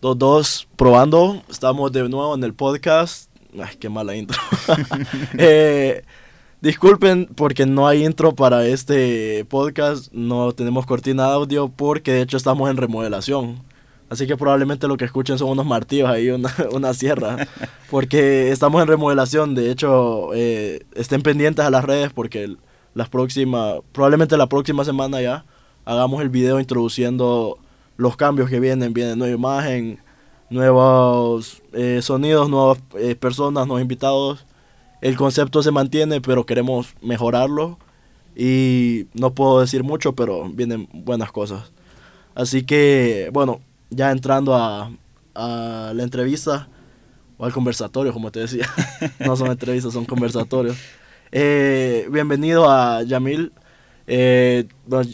Dos, dos, probando. Estamos de nuevo en el podcast. Ay, qué mala intro. Eh, disculpen porque no hay intro para este podcast. No tenemos cortina de audio porque de hecho estamos en remodelación. Así que probablemente lo que escuchen son unos martillos ahí, una, una sierra. Porque estamos en remodelación. De hecho, eh, estén pendientes a las redes porque las próximas, probablemente la próxima semana ya hagamos el video introduciendo los cambios que vienen. Viene nueva imagen, nuevos eh, sonidos, nuevas eh, personas, nuevos invitados. El concepto se mantiene, pero queremos mejorarlo. Y no puedo decir mucho, pero vienen buenas cosas. Así que, bueno, ya entrando a, a la entrevista o al conversatorio, como te decía. no son entrevistas, son conversatorios. Eh, bienvenido a Yamil. Eh,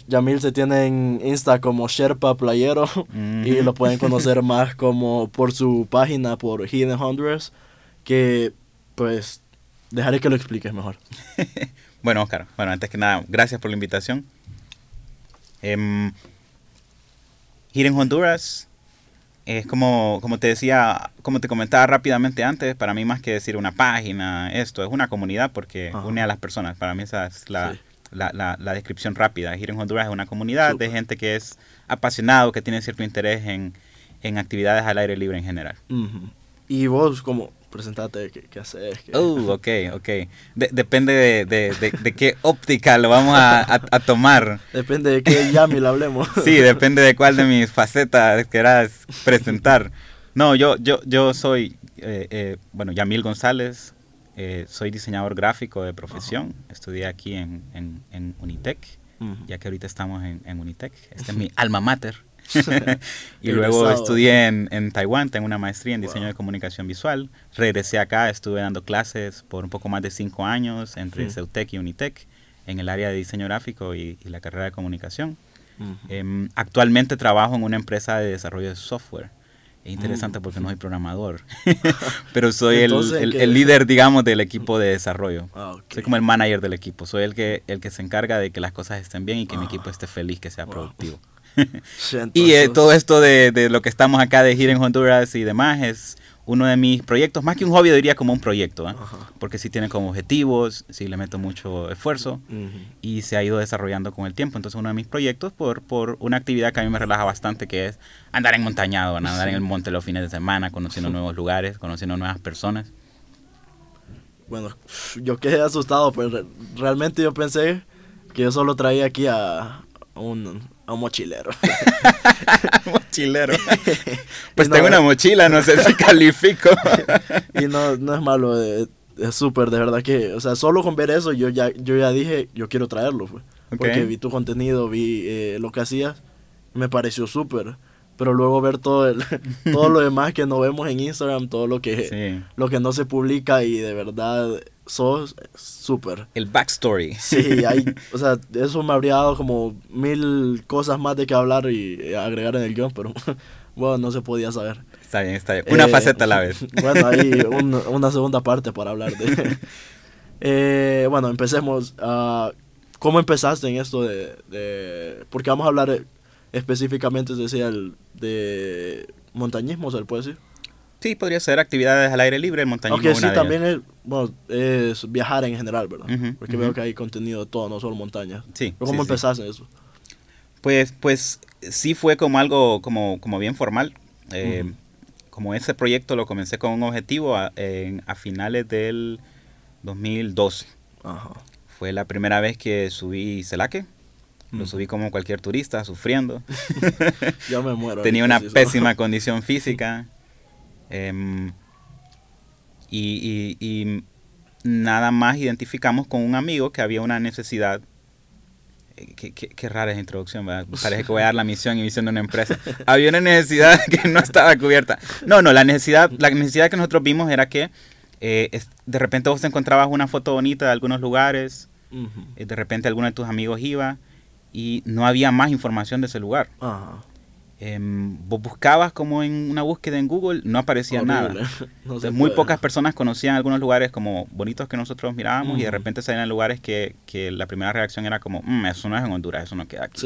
Yamil se tiene en Insta como Sherpa Playero y lo pueden conocer más como por su página, por Hidden Honduras, que pues dejaré que lo expliques mejor. bueno, Oscar, bueno, antes que nada, gracias por la invitación. Eh, Hidden Honduras es como, como te decía, como te comentaba rápidamente antes, para mí más que decir una página, esto, es una comunidad porque une a las personas. Para mí esa es la, la, la, descripción rápida. Hidden Honduras es una comunidad de gente que es apasionado, que tiene cierto interés en, en actividades al aire libre en general. Y vos, como presentate, ¿qué, qué haces? Uh, ok, ok. depende de, de, de, qué óptica lo vamos a, a, tomar. Depende de qué Yamil hablemos. sí, depende de cuál de mis facetas quieras presentar. No, yo, yo, yo soy, eh, eh, bueno, Yamil González, eh, soy diseñador gráfico de profesión. Estudié aquí en, en, en Unitec, ya que ahorita estamos en, en Unitec. Este es mi alma mater. y luego estudié en, en, Taiwán, tengo una maestría en diseño de comunicación visual. Regresé acá, estuve dando clases por un poco más de cinco años entre Ceutec y Unitec en el área de diseño gráfico y, la carrera de comunicación. Em, actualmente trabajo en una empresa de desarrollo de software. Es interesante mm. porque no soy programador, pero soy el, el, líder, digamos, del equipo de desarrollo. Ah, soy como el manager del equipo. Soy el que, el que se encarga de que las cosas estén bien y que mi equipo esté feliz, que sea productivo. y eh, todo esto de, de, lo que estamos acá de Hidden Honduras y demás es uno de mis proyectos, más que un hobby, diría como un proyecto, ¿eh? porque sí tiene como objetivos, sí le meto mucho esfuerzo y se ha ido desarrollando con el tiempo. Entonces uno de mis proyectos por, por una actividad que a mí me relaja bastante, que es andar en montañado, andar en el monte los fines de semana, conociendo nuevos lugares, conociendo nuevas personas. Bueno, yo quedé asustado, pero realmente yo pensé que yo solo traía aquí a un, a un mochilero. mochilero. Pues tengo una mochila, no sé si califico. y no, no es malo, es súper, de verdad que, o sea, solo con ver eso yo ya, yo ya dije, yo quiero traerlo, pues. Porque vi tu contenido, vi eh, lo que hacías, me pareció súper. Pero luego ver todo el, todo lo demás que no vemos en Instagram, todo lo que, lo que no se publica y de verdad sos súper. El backstory. Sí, hay, o sea, eso me habría dado como mil cosas más de que hablar y agregar en el guion, pero bueno, no se podía saber. Está bien, está bien. Una eh, faceta a la vez. Bueno, hay una segunda parte para hablar de... Eh, bueno, empecemos. Uh, ¿Cómo empezaste en esto de, de, Porque vamos a hablar específicamente, decía, el, de montañismo, ¿se puede decir? Sí, podría ser actividades al aire libre, el montañismo. Aunque sí, también es, bueno, es viajar en general, ¿verdad? Porque veo que hay contenido de todo, no solo montañas. Sí. ¿Cómo empezaste eso? Pues, pues sí fue como algo como, como bien formal. Eh, como ese proyecto lo comencé con un objetivo a, a finales del 2012. Ajá. Fue la primera vez que subí Celaque. Lo subí como cualquier turista, sufriendo. Yo me muero. Tenía una pésima condición física. Em, y, nada más identificamos con un amigo que había una necesidad. Eh, qué, rara esa introducción, Parece que voy a dar la misión y misión de una empresa. había una necesidad que no estaba cubierta. No, no, la necesidad, la necesidad que nosotros vimos era que eh, de repente vos te encontrabas una foto bonita de algunos lugares, eh, de repente alguno de tus amigos iba y no había más información de ese lugar. Ajá. Em, vos buscabas como en una búsqueda en Google, no aparecía nada. muy pocas personas conocían algunos lugares como bonitos que nosotros mirábamos y de repente salían lugares que, que, la primera reacción era como, mm, eso no es en Honduras, eso no queda aquí.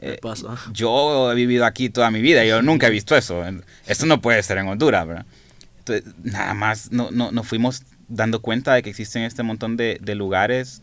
eh, pasa? yo he vivido aquí toda mi vida, yo nunca he visto eso. Eso no puede ser en Honduras, ¿verdad? Entonces, nada más no, no, nos fuimos dando cuenta de que existen este montón de, de lugares,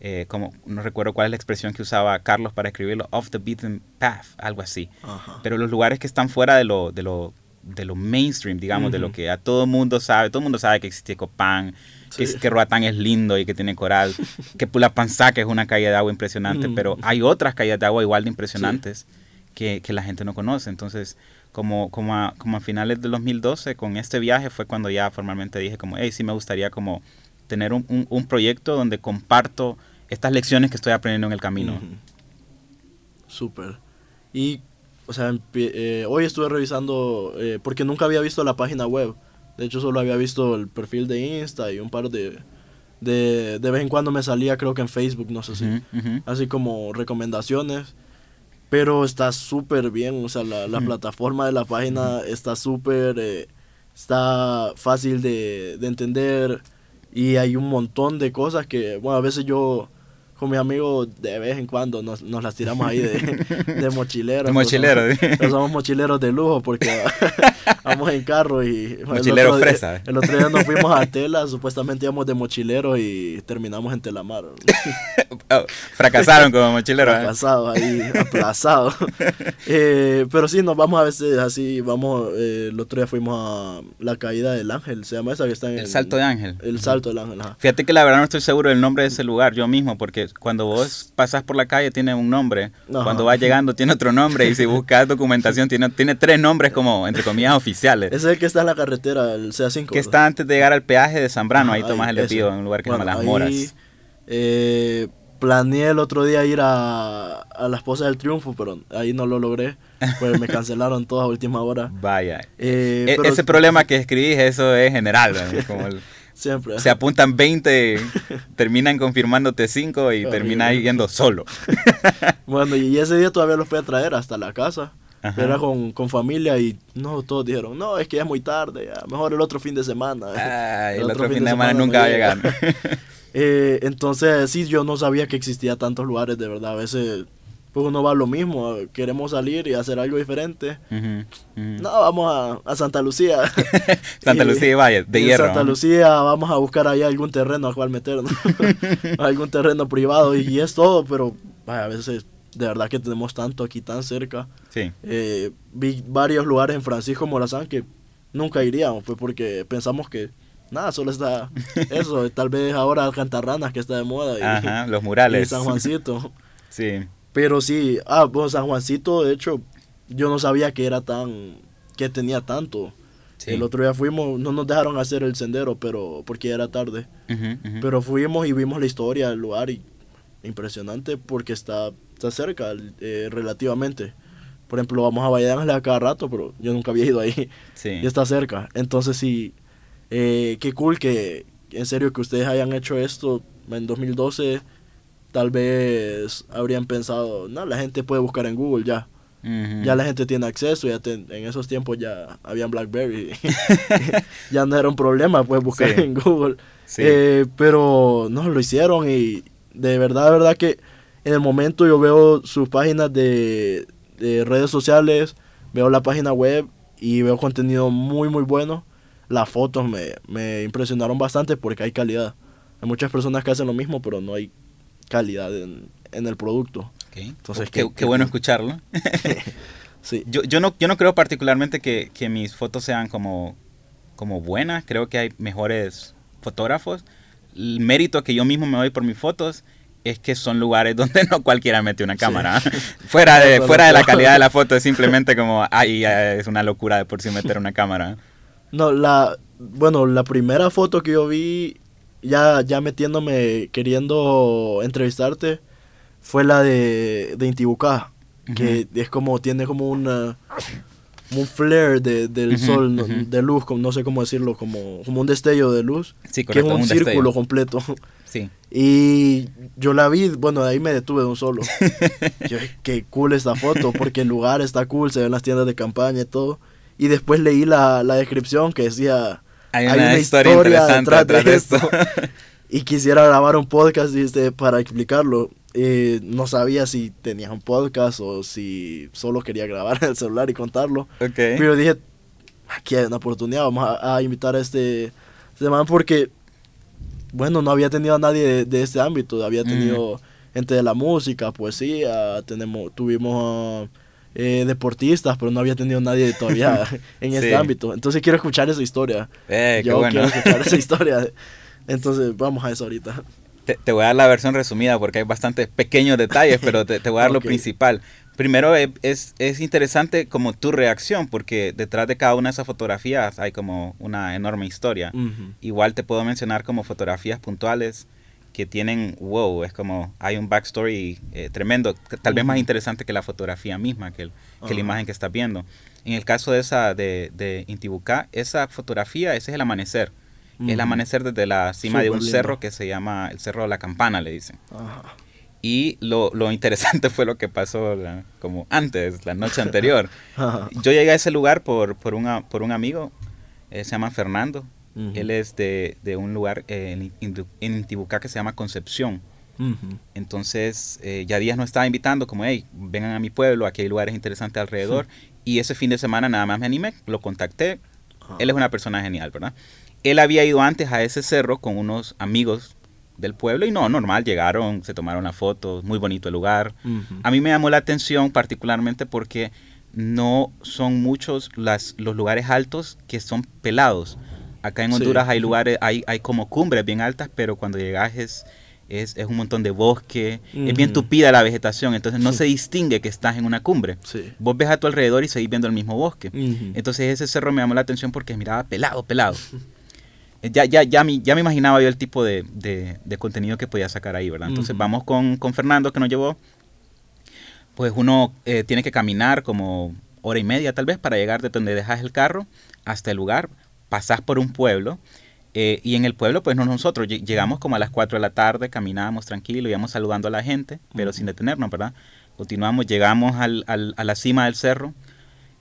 eh, como no recuerdo cuál es la expresión que usaba Carlos para escribirlo, off the beaten path, algo así. Ajá. Pero los lugares que están fuera de lo, de lo, de lo mainstream, digamos, de lo que a todo mundo sabe, todo el mundo sabe que existe Copán, que, Sí. es- que Roatán es lindo y que tiene coral, que Pulapanzá que es una calle de agua impresionante, Ujú. pero hay otras calles de agua igual de impresionantes que, que la gente no conoce. Entonces, como, como, a, como a finales del 2012, con este viaje fue cuando ya formalmente dije como, hey, sí me gustaría como tener un, un- un proyecto donde comparto estas lecciones que estoy aprendiendo en el camino. Súper. Y, o sea, eh, hoy estuve revisando, eh, porque nunca había visto la página web. De hecho, solo había visto el perfil de Insta y un par de... De, de vez en cuando me salía, creo que en Facebook, no sé si. Así como recomendaciones. Pero está súper bien, o sea, la, la plataforma de la página está súper... eh, está fácil de, de entender y hay un montón de cosas que, bueno, a veces yo con mis amigos de vez en cuando nos, nos las tiramos ahí de, de mochileros. De mochilero, somos- sí. somos mochileros de lujo porque vamos en carro y... el Mochilero día- fresa. El otro día nos fuimos a Tela, supuestamente íbamos de mochileros y terminamos en Telamar. Oh, fracasaron como mochileros. ¿eh? Fracasado ahí, aplazado. Eh, pero sí, nos vamos a veces así, vamos, eh, el otro día fuimos a la caída del ángel, se llama esa que está en El Salto de Ángel. El salto del ángel, ajá. Fíjate que la verdad no estoy seguro del nombre de ese lugar yo mismo, porque cuando vos pasas por la calle tiene un nombre, Ajá. cuando vas llegando tiene otro nombre, y si buscas documentación tiene, tiene tres nombres como, entre comillas, oficiales. Ese es el que está en la carretera, el CA5. que está antes de llegar al peaje de Zambrano, ahí Ajá, tomas el desvío en un lugar que se Bueno, llama Las ahí, Moras. eh, planeé el otro día ir a, a la esposa del triunfo, pero ahí no lo logré, pues me cancelaron todas a última hora. Vaya. Eh, E- pero ese problema que escribís, eso es general. ¿no? Como el- siempre. se apuntan 20, terminan confirmándote 5 y terminas yendo solo. Bueno, y ese día todavía los fui a traer hasta la casa. Ajá. Era con, con familia y no, todos dijeron, no, es que ya es muy tarde, ya, mejor el otro fin de semana. Ay, el otro fin de semana nunca no va a llega. llegar. Eh, entonces, sí, yo no sabía que existía tantos lugares, de verdad. A veces, pues uno va a lo mismo, queremos salir y hacer algo diferente. Ujú, ujú. No, vamos a, a Santa Lucía. Santa Y- Lucía y Valle, de y hierro. Santa. Lucía vamos a buscar ahí algún terreno al cual meternos. algún terreno privado y es todo, pero vaya, a veces de verdad que tenemos tanto aquí tan cerca. Sí. Eh, vi varios lugares en Francisco Morazán que nunca iríamos, pues porque pensamos que nada, solo está eso, tal vez ahora Alcantarranas que está de moda y, Ajá, los y murales. San Juancito. Sí. Pero sí, ah, bueno, San Juancito, de hecho, yo no sabía que era tan, que tenía tanto. sí. El otro día fuimos, no nos dejaron hacer el sendero, pero porque era tarde. Ujú, ujú. Pero fuimos y vimos la historia del lugar y impresionante porque está, está cerca eh, relativamente. Por ejemplo, vamos a Ángeles a cada rato, pero yo nunca había ido ahí sí. y está cerca. Entonces sí, eh, qué cool que en serio que ustedes hayan hecho esto en 2012. Tal vez habrían pensado, no, la gente puede buscar en Google ya. Ya la gente tiene acceso, ya en esos tiempos ya habían BlackBerry. ya no era un problema, pues buscar Sí. en Google. Sí. Eh, pero no, lo hicieron y de verdad, de verdad que en el momento yo veo sus páginas de, de redes sociales, veo la página web y veo contenido muy, muy bueno. Las fotos me, me impresionaron bastante porque hay calidad. Hay muchas personas que hacen lo mismo, pero no hay calidad en, en el producto. Ok. Entonces, qué, qué- qué qué bueno escucharlo. Sí. Yo, yo, no, yo no creo particularmente que, que mis fotos sean como, como buenas. Creo que hay mejores fotógrafos. El mérito que yo mismo me doy por mis fotos es que son lugares donde no cualquiera mete una cámara. fuera de, fuera de la calidad de la foto es simplemente como, ay, es una locura de por sí meter una cámara. No, la, bueno, la primera foto que yo vi, ya, ya metiéndome, queriendo entrevistarte, fue la de, de Intibucá, que es como, tiene como una, un flare de, del sol, de luz, no sé cómo decirlo, como, como un destello de luz, Sí, que es un, un círculo destello. completo. Sí. Y yo la vi, bueno, de ahí me detuve de un solo. Yo, qué cool esta foto, porque el lugar está cool, se ven las tiendas de campaña y todo. Y después leí la, la descripción que decía, Hay una, historia, interesante detrás de esto. y quisiera grabar un podcast este, para explicarlo. eh, no sabía si tenías un podcast o si solo quería grabar en el celular y contarlo. Ok. Pero dije, aquí hay una oportunidad, vamos a, a invitar a este, este man porque, bueno, no había tenido a nadie de, de este ámbito, había tenido gente de la música, poesía, tenemos, tuvimos eh, deportistas, pero no había tenido nadie todavía en este ámbito. Entonces quiero escuchar esa historia. Eh, qué Yo bueno. quiero escuchar esa historia. Entonces vamos a eso ahorita. Te, te voy a dar la versión resumida porque hay bastantes pequeños detalles, pero te, te voy a dar lo principal. Primero es, es, es interesante como tu reacción, porque detrás de cada una de esas fotografías hay como una enorme historia. Ujú. Igual te puedo mencionar como fotografías puntuales que tienen, wow, es como, hay un backstory eh, tremendo, tal vez más interesante que la fotografía misma, que, el- que la Ajá. imagen que estás viendo. En el caso de esa de, de Intibucá, esa fotografía, ese es el amanecer. Es el amanecer desde la cima de un Superlindo. cerro que se llama el Cerro de la Campana, le dicen. Y lo, lo interesante fue lo que pasó la- como antes, la noche anterior. Yo llegué a ese lugar por, por, una, por un amigo, eh, se llama Fernando. Ujú. Él es de, de un lugar eh, en, en Intibucá que se llama Concepción. Ujú. Entonces, eh, ya días nos estaba invitando, como, hey, vengan a mi pueblo, aquí hay lugares interesantes alrededor. Y ese fin de semana nada más me animé, lo contacté. Ajá. Él es una persona genial, ¿verdad? Él había ido antes a ese cerro con unos amigos del pueblo y no, normal, llegaron, se tomaron la foto, muy bonito el lugar. A mí me llamó la atención particularmente porque no son muchos las, los lugares altos que son pelados. Acá en Sí. Honduras hay lugares, hay, hay como cumbres bien altas, pero cuando llegas es, es, es un montón de bosque, es bien tupida la vegetación, entonces no se distingue que estás en una cumbre. Sí. Vos ves a tu alrededor y seguís viendo el mismo bosque. Entonces ese cerro me llamó la atención porque miraba pelado, pelado. Ya, ya, ya, mi- ya me imaginaba yo el tipo de, de- de contenido que podía sacar ahí, ¿verdad? Entonces vamos con, con Fernando que nos llevó. Pues uno eh, tiene que caminar como hora y media tal vez para llegar de donde dejas el carro hasta el lugar. Pasás por un pueblo eh, y en el pueblo pues no nosotros lle- llegamos como a las 4 de la tarde, caminábamos tranquilo, íbamos saludando a la gente, pero sin detenernos, ¿verdad? Continuamos, llegamos al- al- a la cima del cerro,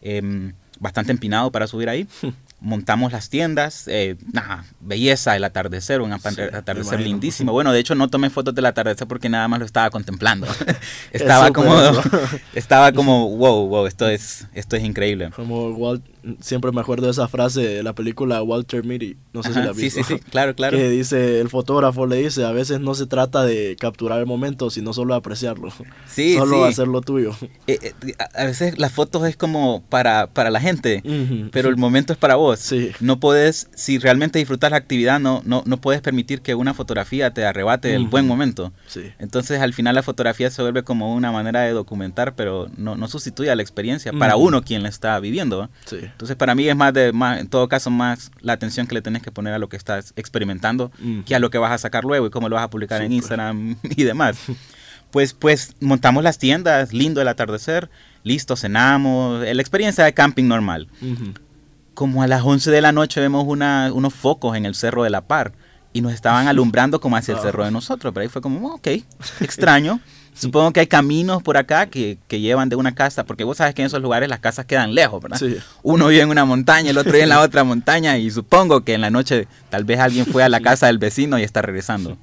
em, bastante empinado para subir ahí. Montamos las tiendas, eh, nada, belleza, el atardecer, un Sí, atardecer lindísimo. Bueno, de hecho no tomé fotos del atardecer porque nada más lo estaba contemplando. estaba como, estaba como, wow, wow, esto es, esto es increíble. Como Walt, siempre me acuerdo de esa frase de la película Walter Mitty, no sé si la has sí, visto. sí, sí, claro, claro. Que dice, el fotógrafo le dice, a veces no se trata de capturar el momento, sino solo de apreciarlo. Sí, solo sí. hacer lo tuyo. Eh, eh, a veces las fotos es como para, para la gente, pero el momento es para vos. Sí. No puedes, si realmente disfrutas la actividad, no, no, no puedes permitir que una fotografía te arrebate el buen momento. Sí. Entonces al final la fotografía se vuelve como una manera de documentar, pero no, no sustituye a la experiencia para uno quien la está viviendo. Sí. Entonces para mí es más de, más, en todo caso, más la atención que le tenés que poner a lo que estás experimentando Ujú. que a lo que vas a sacar luego y cómo lo vas a publicar en Súper. Instagram y demás. Pues, pues montamos las tiendas, lindo el atardecer, listo, cenamos, la experiencia de camping normal. Ujú. Como a las 11 de la noche vemos una, unos focos en el Cerro de la Par y nos estaban alumbrando como hacia el Ah. cerro de nosotros, pero ahí fue como, "Oh, ok, extraño. Supongo que hay caminos por acá que, que llevan de una casa, porque vos sabes que en esos lugares las casas quedan lejos, ¿verdad? Sí. Uno vive en una montaña, el otro vive en la otra montaña y supongo que en la noche tal vez alguien fue a la casa del vecino y está regresando.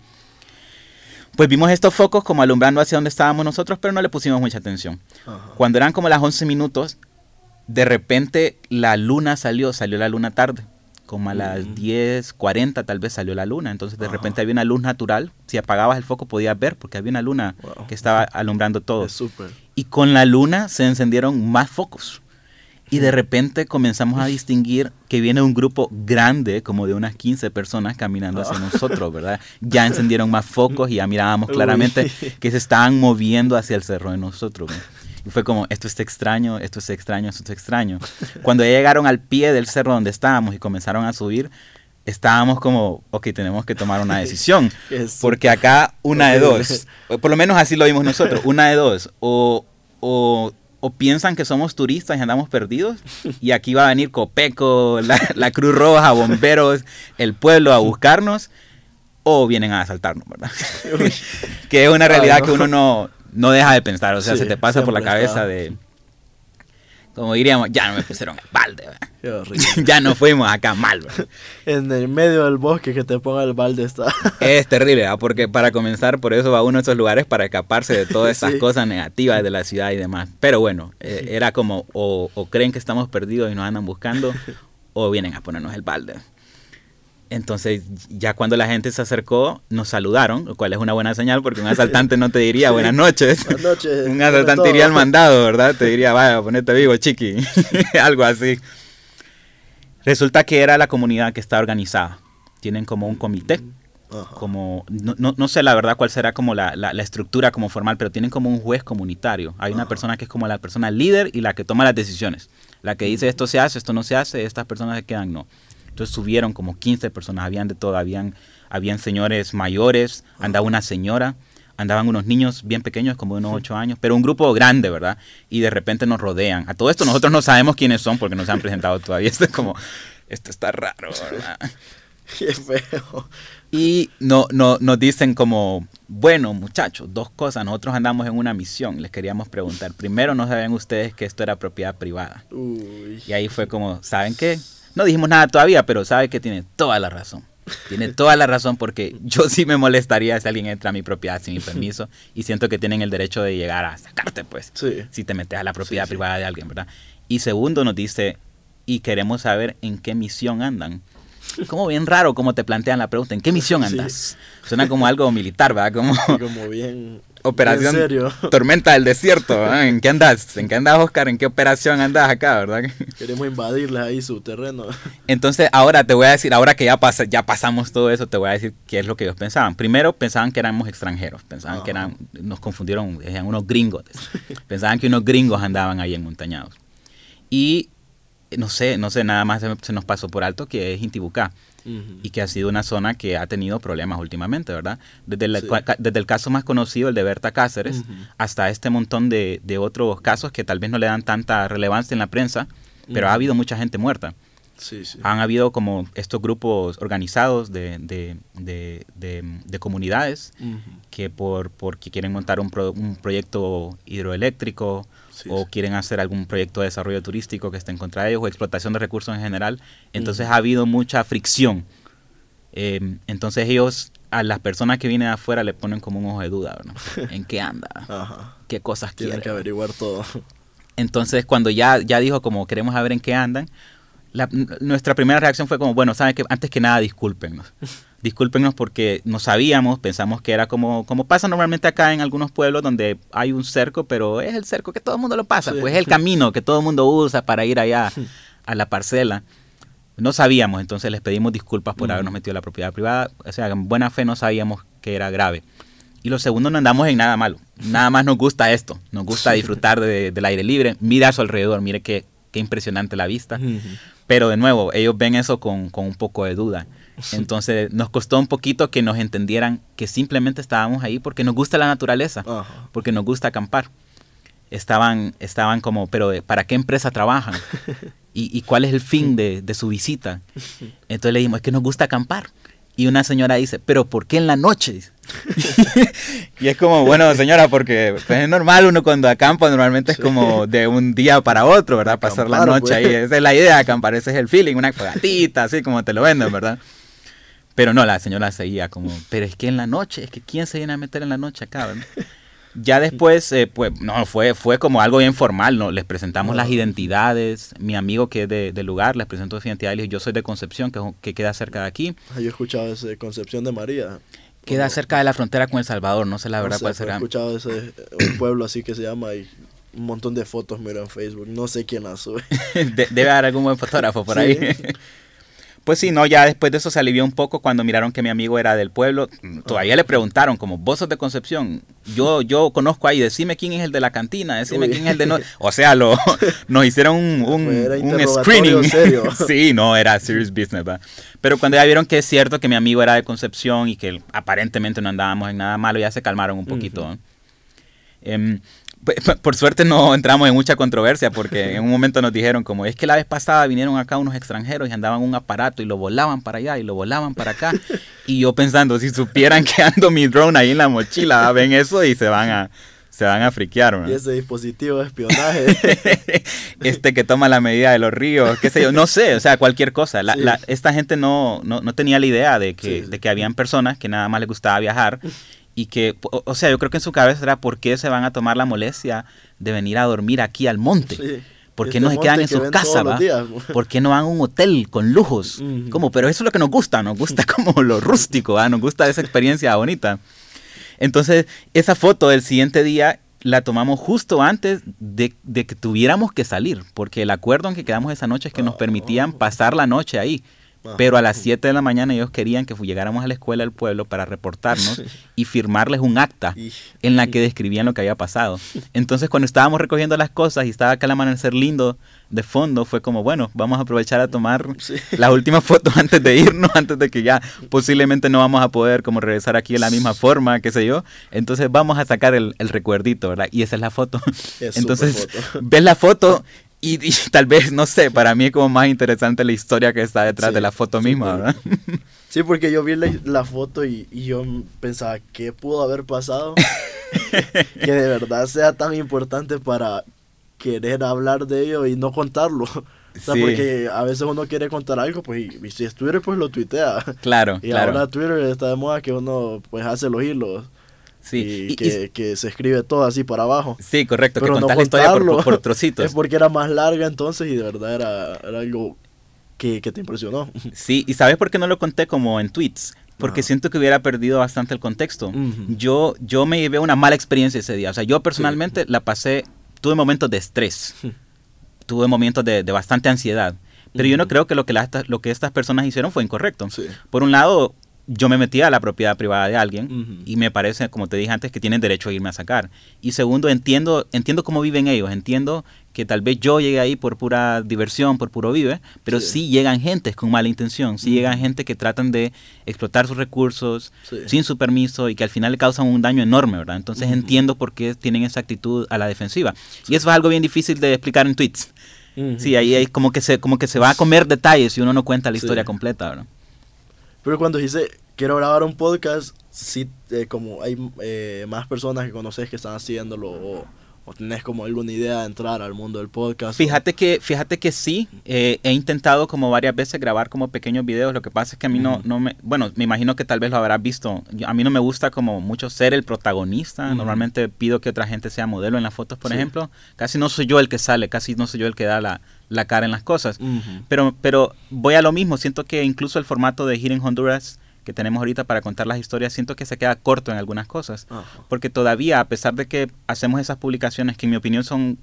Pues vimos estos focos como alumbrando hacia donde estábamos nosotros, pero no le pusimos mucha atención. Ajá. Cuando eran como las 11 minutos, de repente la luna salió, salió la luna tarde. Como a las Mm. 10.40 tal vez salió la luna. Entonces de Ajá. repente había una luz natural. Si apagabas el foco podías ver porque había una luna Wow. que estaba alumbrando todo. Y con la luna se encendieron más focos. Y de repente comenzamos a distinguir que viene un grupo grande, como de unas 15 personas caminando hacia Ah. nosotros, ¿verdad? Ya encendieron más focos y ya mirábamos claramente que se estaban moviendo hacia el cerro de nosotros. ¿no? Y fue como, esto es extraño, esto es extraño, esto es extraño. Cuando ya llegaron al pie del cerro donde estábamos y comenzaron a subir, estábamos como, ok, tenemos que tomar una decisión. Porque acá una de dos, por lo menos así lo vimos nosotros, una de dos, o, o, o piensan que somos turistas y andamos perdidos, y aquí va a venir Copeco, la, la Cruz Roja, bomberos, el pueblo a buscarnos, o vienen a asaltarnos, ¿verdad? Que es una realidad que uno no, no deja de pensar, o sea, Sí, se te pasa por la cabeza de... Como diríamos, ya no me pusieron el balde. ya no fuimos acá mal. ¿verdad? en el medio del bosque que te ponga el balde está. Es terrible, ¿verdad? porque para comenzar, por eso va uno a esos lugares para escaparse de todas esas Sí. cosas negativas de la ciudad y demás. Pero bueno, eh, era como o, o creen que estamos perdidos y nos andan buscando, o vienen a ponernos el balde. Entonces, ya cuando la gente se acercó, nos saludaron, lo cual es una buena señal porque un asaltante no te diría buenas noches. Buenas noches. Un asaltante iría al mandado, ¿verdad? Te diría, vaya, ponete vivo, chiqui. Algo así. Resulta que era la comunidad que está organizada. Tienen como un comité, Ajá. como, no, no, no sé la verdad cuál será como la, la- la estructura como formal, pero tienen como un juez comunitario. Hay una persona que es como la persona líder y la que toma las decisiones. La que dice esto se hace, esto no se hace, estas personas se quedan no. Entonces subieron como 15 personas, habían de todo, habían, habían señores mayores, andaba una señora, andaban unos niños bien pequeños, como de unos 8 años, pero un grupo grande, ¿verdad? Y de repente nos rodean. A todo esto nosotros no sabemos quiénes son porque no se han presentado todavía. Esto es como, esto está raro, ¿verdad? Qué feo. Y no, no, nos dicen como, bueno muchachos, dos cosas, nosotros andamos en una misión, les queríamos preguntar, primero no sabían ustedes que esto era propiedad privada. Uy. Y ahí fue como, ¿saben qué? No dijimos nada todavía, pero sabe que tiene toda la razón. Tiene toda la razón porque yo sí me molestaría si alguien entra a mi propiedad sin mi permiso y siento que tienen el derecho de llegar a sacarte, pues, Sí. si te metes a la propiedad Sí, privada de alguien, ¿verdad? Y segundo nos dice, y queremos saber en qué misión andan. Como bien raro cómo te plantean la pregunta, ¿en qué misión andas? Suena como algo militar, ¿verdad? Como Como bien. Operación En serio. Tormenta del Desierto, ¿verdad? ¿En qué andas? ¿En qué andas, Oscar? ¿En qué operación andas acá, verdad? Queremos invadirles ahí su terreno. Entonces, ahora te voy a decir, ahora que ya, pasa, ya pasamos todo eso, te voy a decir qué es lo que ellos pensaban. Primero, pensaban que éramos extranjeros, pensaban que Ajá. eran, nos confundieron, decían unos gringos. pensaban que unos gringos andaban ahí en Montañados. Y no sé, no sé, nada más se, se nos pasó por alto que es Intibucá Y que ha sido una zona que ha tenido problemas últimamente, ¿verdad? Desde Sí. cua- desde el caso más conocido, el de Berta Cáceres, hasta este montón de, de otros casos que tal vez no le dan tanta relevancia en la prensa, pero ha habido mucha gente muerta Sí, sí. han habido como estos grupos organizados de, de, de, de- de comunidades que por porque quieren montar un, pro- un proyecto hidroeléctrico Sí, o sí. quieren hacer algún proyecto de desarrollo turístico que esté en contra de ellos o explotación de recursos en general. Entonces ha habido mucha fricción. Eh, entonces ellos a las personas que vienen de afuera le ponen como un ojo de duda, ¿verdad? ¿En qué anda? Ajá. ¿Qué cosas Tienen quiere? que averiguar todo. Entonces, cuando ya, ya dijo como queremos saber en qué andan, la- nuestra primera reacción fue como, bueno, saben que antes que nada discúlpenos. Discúlpenos porque no sabíamos, pensamos que era como, como pasa normalmente acá en algunos pueblos donde hay un cerco, pero es el cerco que todo el mundo lo pasa, Sí. pues es el camino que todo el mundo usa para ir allá a la parcela. No sabíamos, entonces les pedimos disculpas por Ujú. habernos metido la propiedad privada. O sea, en buena fe no sabíamos que era grave. Y lo segundo, no andamos en nada malo. Nada más nos gusta esto. Nos gusta disfrutar de- del aire libre. Mira a su alrededor, mire qué, qué impresionante la vista. Ujú. Pero de nuevo, ellos ven eso con, con un poco de duda. Entonces nos costó un poquito que nos entendieran que simplemente estábamos ahí porque nos gusta la naturaleza, Ajá. porque nos gusta acampar. Estaban, estaban como, pero eh, ¿para qué empresa trabajan? ¿Y, y cuál es el fin de, de su visita? Entonces le dijimos, es que nos gusta acampar. Y una señora dice, pero ¿por qué en la noche? Y es como, bueno, señora, porque pues, es normal uno cuando acampa, normalmente es como de un día para otro, ¿verdad? Pasar la noche pues. ahí. Esa es la idea de acampar, ese es el feeling, una fogatita, así como te lo venden, ¿verdad? Pero no, la señora seguía como, pero es que en la noche, es que ¿quién se viene a meter en la noche acá? verdad?". Ya después, eh, pues, no, fue, fue como algo bien formal, ¿no? Les presentamos las Ah. identidades, mi amigo que es de- del lugar, les presentó su identidad, y le dije, yo soy de Concepción, que, que queda cerca de aquí, Ah, Yo he escuchado ese Concepción de María. queda cerca de la frontera con El Salvador, no sé la no verdad sé, cuál pero He será. escuchado ese un pueblo así que se llama y un montón de fotos miro en Facebook. No sé quién las sube. De- debe haber algún buen fotógrafo por Sí. ahí. Pues sí, no, ya después de eso se alivió un poco cuando miraron que mi amigo era del pueblo. Todavía le preguntaron, como, vos sos de Concepción, yo, yo conozco ahí, decime quién es el de la cantina, decime Uy. quién es el de... No... O sea, lo, nos hicieron un, un, un screening. serio. sí, no, era serious business, ¿verdad? Pero cuando ya vieron que es cierto que mi amigo era de Concepción y que aparentemente no andábamos en nada malo, ya se calmaron un poquito. P- por suerte no entramos en mucha controversia porque en un momento nos dijeron como es que la vez pasada vinieron acá unos extranjeros y andaban un aparato y lo volaban para allá y lo volaban para acá y yo pensando si supieran que ando mi drone ahí en la mochila ven eso y se van a se van a friquear, ¿no? Y ese dispositivo de espionaje. este que toma la medida de los ríos, qué sé yo, no sé, o sea, cualquier cosa. La, Sí. la- esta gente no, no, no tenía la idea de que, Sí, sí. de que habían personas que nada más les gustaba viajar y que, o, o sea, yo creo que en su cabeza era por qué se van a tomar la molestia de venir a dormir aquí al monte. Sí. ¿Por qué Este no se quedan en que sus casas. ¿Por qué no van a un hotel con lujos? Ujú. ¿Cómo? Pero eso es lo que nos gusta, nos gusta como lo rústico, ¿va? nos gusta esa experiencia bonita. Entonces, esa foto del siguiente día la tomamos justo antes de, de que tuviéramos que salir, porque el acuerdo en que quedamos esa noche es que nos permitían pasar la noche ahí. Pero a las 7 de la mañana ellos querían que llegáramos a la escuela del pueblo para reportarnos y firmarles un acta en la que describían lo que había pasado. Entonces, cuando estábamos recogiendo las cosas y estaba acá el amanecer lindo de fondo, fue como, bueno, vamos a aprovechar a tomar Sí. las últimas fotos antes de irnos, antes de que ya posiblemente no vamos a poder como regresar aquí de la misma forma, qué sé yo. Entonces, vamos a sacar el, el recuerdito, ¿verdad? Y esa es la foto. Es Entonces, foto. ves la foto y, y tal vez, no sé, para mí es como más interesante la historia que está detrás Sí, de la foto misma. ¿verdad? Sí, porque yo vi la, la foto y, y yo pensaba, ¿qué pudo haber pasado? que de verdad sea tan importante para querer hablar de ello y no contarlo. O sea, Sí. porque a veces uno quiere contar algo, pues, y, y si es Twitter, pues lo tuitea. Claro, Y claro. ahora Twitter está de moda que uno, pues, hace los hilos. Sí, Y, y- que, y- que se escribe todo así para abajo. sí, correcto, Pero que no contás la historia por, por- trocitos. Es porque era más larga entonces y de verdad era, era algo que, que te impresionó. Sí, y ¿sabes por qué no lo conté como en tweets? Porque Ajá. siento que hubiera perdido bastante el contexto. Ujú. Yo yo me llevé una mala experiencia ese día. O sea, yo personalmente la pasé, tuve momentos de estrés, tuve momentos de, de bastante ansiedad. Pero yo no creo que lo que, la- lo que estas personas hicieron fue incorrecto. Sí. Por un lado, yo me metí a la propiedad privada de alguien y me parece, como te dije antes, que tienen derecho a irme a sacar. Y segundo, entiendo, entiendo cómo viven ellos, entiendo que tal vez yo llegué ahí por pura diversión, por puro vive, pero sí, Sí. llegan gentes con mala intención, sí llegan gente que tratan de explotar sus recursos Sí. sin su permiso y que al final le causan un daño enorme, ¿verdad? Entonces entiendo por qué tienen esa actitud a la defensiva. Y eso es algo bien difícil de explicar en tweets. Sí, ahí hay como que se como que se va a comer detalles y uno no cuenta la historia completa, ¿verdad? Pero cuando dice quiero grabar un podcast, sí, eh, como hay eh, más personas que conoces que están haciéndolo o, o tenés como alguna idea de entrar al mundo del podcast. Fíjate que, fíjate que sí, eh, he intentado como varias veces grabar como pequeños videos, lo que pasa es que a mí no, no me, bueno, me imagino que tal vez lo habrás visto, Yo- a mí no me gusta como mucho ser el protagonista, normalmente pido que otra gente sea modelo en las fotos, por Sí. ejemplo, casi no soy yo el que sale, casi no soy yo el que da la, la cara en las cosas, pero, pero voy a lo mismo, siento que incluso el formato de Hidden Honduras que tenemos ahorita para contar las historias, siento que se queda corto en algunas cosas. Porque todavía, a pesar de que hacemos esas publicaciones que en mi opinión son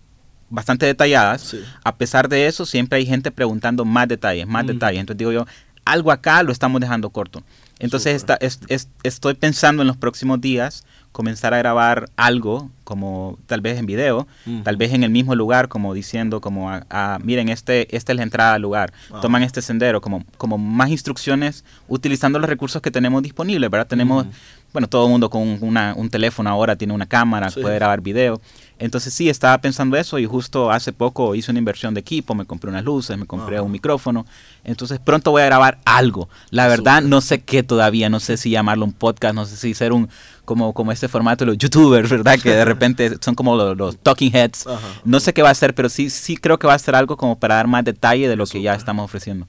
bastante detalladas, Sí. a pesar de eso siempre hay gente preguntando más detalles, más Ujú. detalles. Entonces digo yo, algo acá lo estamos dejando corto. Entonces es- es- estoy pensando en los próximos días comenzar a grabar algo como tal vez en video, tal vez en el mismo lugar como diciendo como a- a, miren este esta es la entrada al lugar, toman este sendero como como más instrucciones utilizando los recursos que tenemos disponibles, ¿verdad? Tenemos bueno, todo el mundo con una- un teléfono ahora tiene una cámara, Sí. puede grabar video. Entonces sí, estaba pensando eso y justo hace poco hice una inversión de equipo, me compré unas luces, me compré Ajá. un micrófono. Entonces pronto voy a grabar algo. La verdad no sé qué todavía, no sé si llamarlo un podcast, no sé si ser un como como este formato de los youtubers, ¿verdad? Que de repente son como los, los talking heads. Ajá. No sé qué va a ser, pero sí sí creo que va a ser algo como para dar más detalle de lo que ya estamos ofreciendo.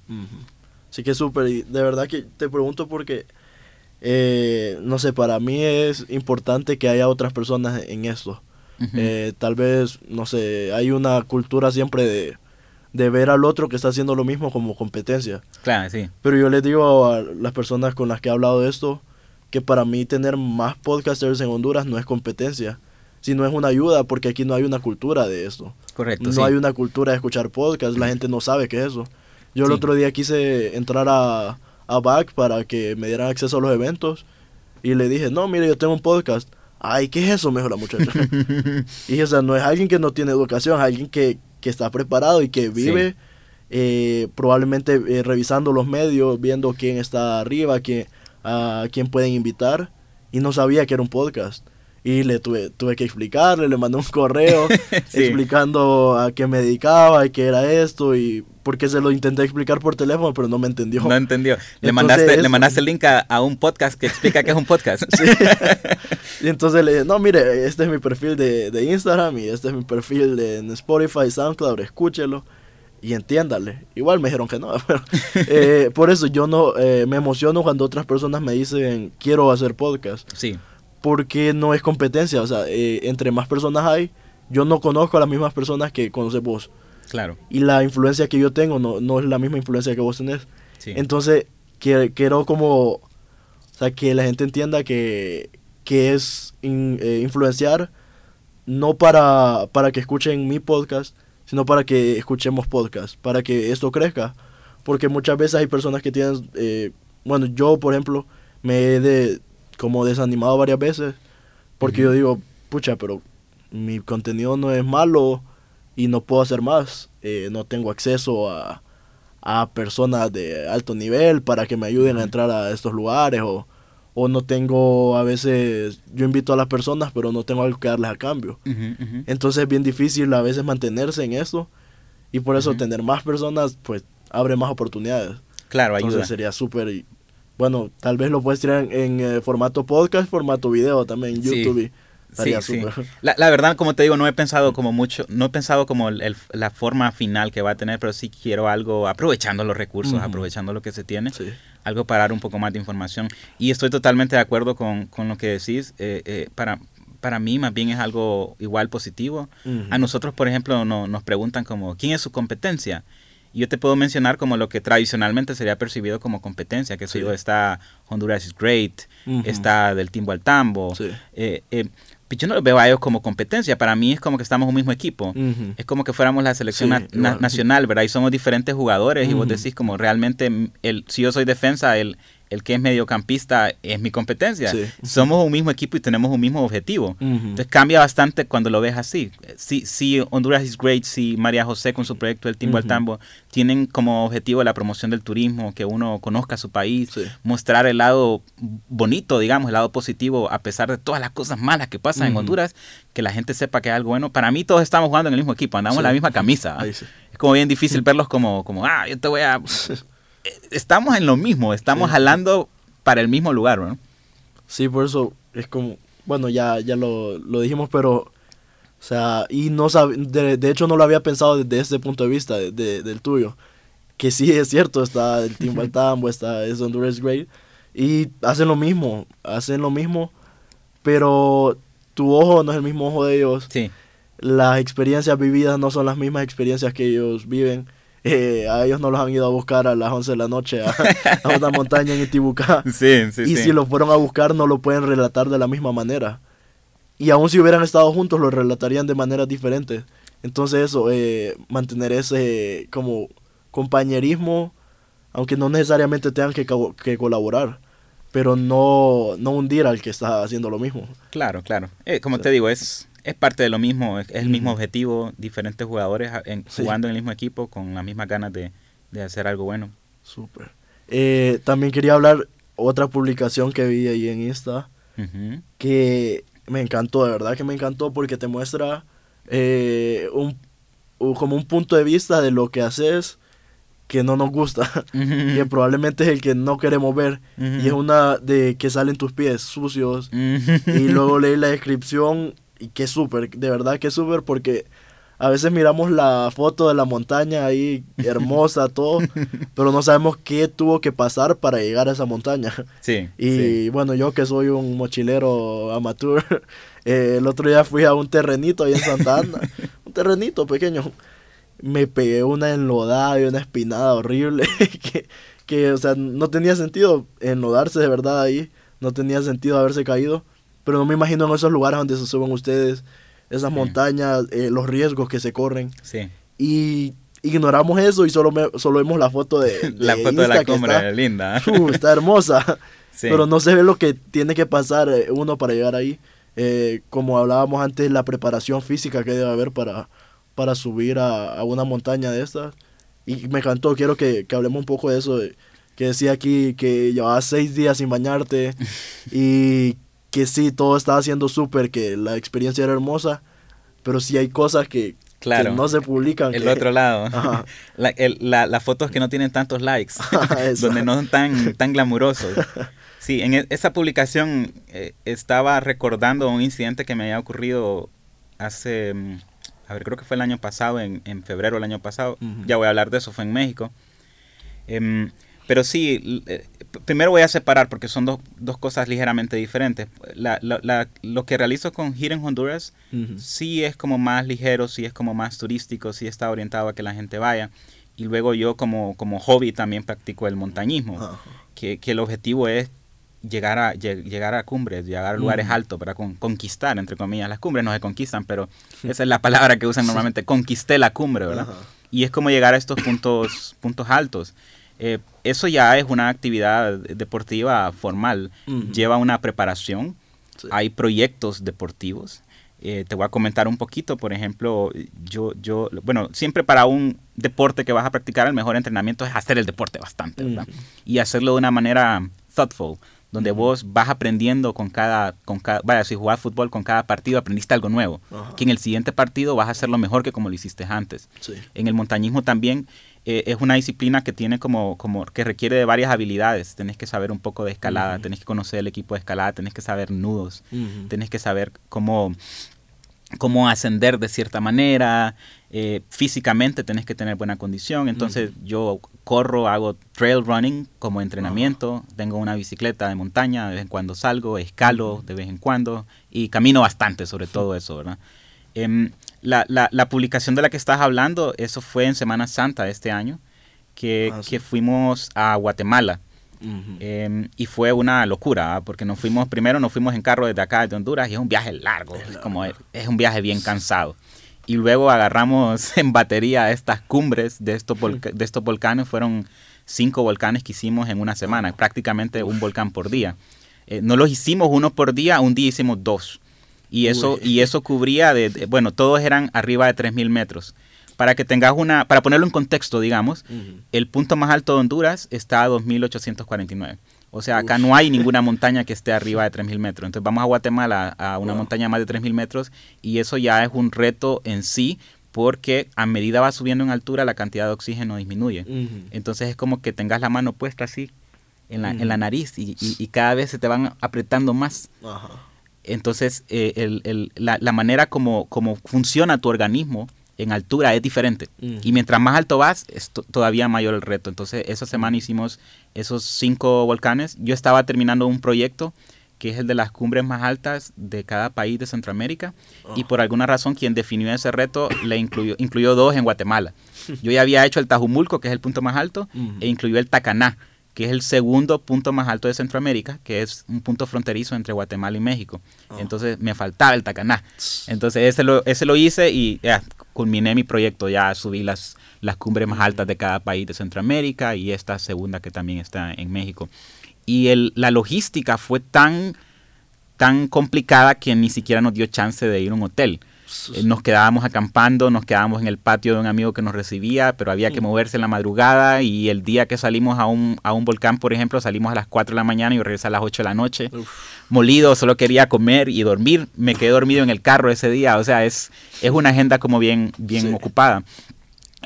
Así que súper, y de verdad que te pregunto porque, eh, no sé, para mí es importante que haya otras personas en esto. Eh, tal vez, no sé, hay una cultura siempre de, de ver al otro que está haciendo lo mismo como competencia. Claro, sí. Pero yo les digo a las personas con las que he hablado de esto que para mí tener más podcasters en Honduras no es competencia, sino es una ayuda porque aquí no hay una cultura de esto. Correcto, No sí. hay una cultura de escuchar podcast, la gente no sabe qué es eso. Yo el otro día quise entrar a, a Back para que me dieran acceso a los eventos y le dije, no, mire, yo tengo un podcast. Ay, ¿qué es eso? Me dijo la muchacha. y o sea, no es alguien que no tiene educación, es alguien que, que está preparado y que vive eh, probablemente eh, revisando los medios, viendo quién está arriba, quién, a quién pueden invitar y no sabía que era un podcast. Y le tuve, tuve que explicarle, le mandé un correo Sí. explicando a qué me dedicaba y qué era esto y porque se lo intenté explicar por teléfono, pero no me entendió. No entendió. Le Entonces, mandaste, le mandaste el link a, a un podcast que explica qué es un podcast. Y entonces le dije, no, mire, este es mi perfil de, de Instagram y este es mi perfil de, en Spotify, SoundCloud, escúchelo y entiéndale. Igual me dijeron que no, pero eh, por eso yo no eh, me emociono cuando otras personas me dicen, quiero hacer podcast, Sí, porque no es competencia, o sea, eh, entre más personas hay, yo no conozco a las mismas personas que conoces vos. Claro. Y la influencia que yo tengo no, no es la misma influencia que vos tenés. Sí. Entonces, que- quiero como, o sea, que la gente entienda que, que es in- eh, influenciar no para, para que escuchen mi podcast, sino para que escuchemos podcast, para que esto crezca. Porque muchas veces hay personas que tienen, eh, bueno, yo por ejemplo, me he de, como desanimado varias veces, porque yo digo, pucha, pero mi contenido no es malo y no puedo hacer más, eh, no tengo acceso a, a personas de alto nivel para que me ayuden a entrar a estos lugares o, o no tengo a veces, yo invito a las personas pero no tengo algo que darles a cambio. Entonces es bien difícil a veces mantenerse en eso y por eso tener más personas pues abre más oportunidades. Claro, Entonces ayuda. sería súper, y- bueno, tal vez lo puedes tirar en, en, eh, formato podcast, formato video también en Sí. YouTube Sí, sí. La, la verdad, como te digo, no he pensado como mucho, no he pensado como el- el- la forma final que va a tener, pero sí quiero algo, aprovechando los recursos, aprovechando lo que se tiene, Sí. algo para dar un poco más de información. Y estoy totalmente de acuerdo con, con lo que decís. eh, eh, para, para mí, más bien es algo igual positivo. A nosotros, por ejemplo, no- nos preguntan como, ¿quién es su competencia? Yo te puedo mencionar como lo que tradicionalmente sería percibido como competencia, que Sí. está Honduras is Great, está Del Timbo al Tambo. Sí. Eh, eh, yo no lo veo a ellos como competencia, para mí es como que estamos un mismo equipo. Es como que fuéramos la selección Sí, na- nacional, ¿verdad? Y somos diferentes jugadores y vos decís como realmente, el, si yo soy defensa, el, el que es mediocampista es mi competencia. Sí. Somos un mismo equipo y tenemos un mismo objetivo. Ujú. Entonces cambia bastante cuando lo ves así. Si, si Honduras is Great, si María José con su proyecto El Timbo al Ujú. Tambo tienen como objetivo la promoción del turismo, que uno conozca su país, Sí. mostrar el lado bonito, digamos, el lado positivo, a pesar de todas las cosas malas que pasan en Ujú. Honduras, que la gente sepa que es algo bueno. Para mí todos estamos jugando en el mismo equipo, andamos en Sí. la misma camisa. Sí. Es como bien difícil verlos como, como, ah, yo te voy a... Estamos en lo mismo, estamos Sí. jalando para el mismo lugar, ¿no? Sí, por eso es como, bueno, ya, ya lo, lo dijimos, pero, o sea, y no sab- de, de hecho no lo había pensado desde ese punto de vista, de- de- del tuyo, que sí es cierto, está el Team Baltambo, está es Honduras Great, y hacen lo mismo, hacen lo mismo, pero tu ojo no es el mismo ojo de ellos, Sí, las experiencias vividas no son las mismas experiencias que ellos viven. Eh, a ellos no los han ido a buscar a las 11 de la noche a, a una montaña en Itibucá. sí, sí. y sí. si lo fueron a buscar no lo pueden relatar de la misma manera. Y aún si hubieran estado juntos lo relatarían de maneras diferentes. Entonces eso, eh, mantener ese como compañerismo, aunque no necesariamente tengan que, co- que colaborar, pero no, no hundir al que está haciendo lo mismo. Claro, claro. Eh, como te digo, es, es parte de lo mismo, es, es el mismo objetivo, diferentes jugadores a- en- Sí. jugando en el mismo equipo con las mismas ganas de, de hacer algo bueno. Súper. Eh, también quería hablar otra publicación que vi ahí en Insta que me encantó, de verdad que me encantó porque te muestra eh, un, como un punto de vista de lo que haces que no nos gusta, que probablemente es el que no queremos ver, y es una de que salen tus pies sucios, y luego leí la descripción y que súper, de verdad que súper porque a veces miramos la foto de la montaña ahí hermosa, todo, pero no sabemos qué tuvo que pasar para llegar a esa montaña. Sí, Y sí. bueno, yo que soy un mochilero amateur, eh, el otro día fui a un terrenito ahí en Santa Ana, un terrenito pequeño. Me pegué una enlodada y una espinada horrible que, que, o sea, no tenía sentido enlodarse de verdad ahí, no tenía sentido haberse caído, pero no me imagino en esos lugares donde se suben ustedes, esas Sí. montañas, eh, los riesgos que se corren. sí. Y ignoramos eso y solo, me- solo vemos la foto de, La de foto de la Insta cumbre, está- linda. Uh, está hermosa. Sí. Pero no se ve lo que tiene que pasar eh, uno para llegar ahí. Eh, como hablábamos antes, la preparación física que debe haber para, para subir a, a una montaña de estas. Y me encantó, quiero que, que hablemos un poco de eso. de- que decía aquí que llevabas seis días sin bañarte y que sí, todo estaba siendo súper, que la experiencia era hermosa. Pero sí hay cosas que, Claro. que no se publican. El que- otro lado. Ajá. La- el- la- las fotos que no tienen tantos likes, Eso. donde no son tan, tan glamurosos. Sí, en e- esa publicación eh, estaba recordando un incidente que me había ocurrido hace, mm, a ver, creo que fue el año pasado, en, en febrero del año pasado. Ujú. Ya voy a hablar de eso, fue en México. Em, pero sí, eh, primero voy a separar porque son dos, dos cosas ligeramente diferentes. La- la- la- lo que realizo con Hidden Honduras Ujú. sí es como más ligero, sí es como más turístico, sí está orientado a que la gente vaya. Y luego yo como, como hobby también practico el montañismo, Ajá. que, que el objetivo es llegar a, lle- llegar a cumbres, llegar a lugares Ujú. altos, para con- conquistar, entre comillas. Las cumbres no se conquistan, pero esa es la palabra que usan normalmente, conquisté la cumbre, ¿verdad? Y es como llegar a estos puntos, puntos altos. Eh, eso ya es una actividad deportiva formal, lleva una preparación, Sí. hay proyectos deportivos. Eh, te voy a comentar un poquito, por ejemplo, yo, yo, bueno, siempre para un deporte que vas a practicar, el mejor entrenamiento es hacer el deporte bastante, ¿verdad? Y hacerlo de una manera thoughtful, donde vos vas aprendiendo con cada, con cada, vaya, si jugás fútbol con cada partido aprendiste algo nuevo, que en el siguiente partido vas a hacerlo mejor que como lo hiciste antes. Sí. En el montañismo también eh, es una disciplina que tiene como, como que requiere de varias habilidades. Tenés que saber un poco de escalada, Ujú. tenés que conocer el equipo de escalada, tenés que saber nudos, Ujú. tenés que saber cómo, cómo ascender de cierta manera. eh, físicamente tenés que tener buena condición. Entonces yo corro, hago trail running como entrenamiento. Tengo una bicicleta de montaña, de vez en cuando salgo, escalo de vez en cuando y camino bastante sobre todo eso, ¿verdad? Em, la, la, la publicación de la que estás hablando, eso fue en Semana Santa de este año, que, Ah, sí. que fuimos a Guatemala. Em, y fue una locura, ¿ah? porque nos fuimos, primero nos fuimos en carro desde acá, de Honduras, y es un viaje largo, es, como, es, es un viaje bien cansado. Y luego agarramos en batería estas cumbres de estos, de estos volcanes, fueron cinco volcanes que hicimos en una semana, prácticamente un volcán por día. Eh, no los hicimos uno por día, un día hicimos dos. Y eso, Uy. y eso cubría, de, de- bueno, todos eran arriba de 3.000 metros. Para que tengas una, para ponerlo en contexto, digamos, el punto más alto de Honduras está a 2.849. O sea, acá Uf. no hay ninguna montaña que esté arriba de 3.000 metros. Entonces vamos a Guatemala, a una Wow. montaña más de 3.000 metros, y eso ya es un reto en sí, porque a medida va subiendo en altura, la cantidad de oxígeno disminuye. Entonces es como que tengas la mano puesta así en la, en la nariz y, y- y cada vez se te van apretando más. Ajá. Entonces, eh, el- el- la, la manera como, como funciona tu organismo en altura es diferente. Y mientras más alto vas, es to- todavía mayor el reto. Entonces, esa semana hicimos esos cinco volcanes. Yo estaba terminando un proyecto que es el de las cumbres más altas de cada país de Centroamérica. Y Oh. por alguna razón, quien definió ese reto le incluyó, incluyó dos en Guatemala. Yo ya había hecho el Tajumulco, que es el punto más alto, e incluyó el Tacaná, que es el segundo punto más alto de Centroamérica, que es un punto fronterizo entre Guatemala y México. Oh. Entonces me faltaba el Tacaná. Entonces ese lo, ese lo hice y ya, culminé mi proyecto, ya subí las, las cumbres más altas de cada país de Centroamérica y esta segunda que también está en México. Y el, la logística fue tan, tan complicada que ni siquiera nos dio chance de ir a un hotel. Eh, nos quedábamos acampando, nos quedábamos en el patio de un amigo que nos recibía, pero había que Mm. moverse en la madrugada y el día que salimos a un, a un volcán, por ejemplo, salimos a las 4 de la mañana y regresé a las 8 de la noche. Uf. Molido, solo quería comer y dormir. Me quedé dormido en el carro ese día, o sea, es, es una agenda como bien, bien Sí. ocupada.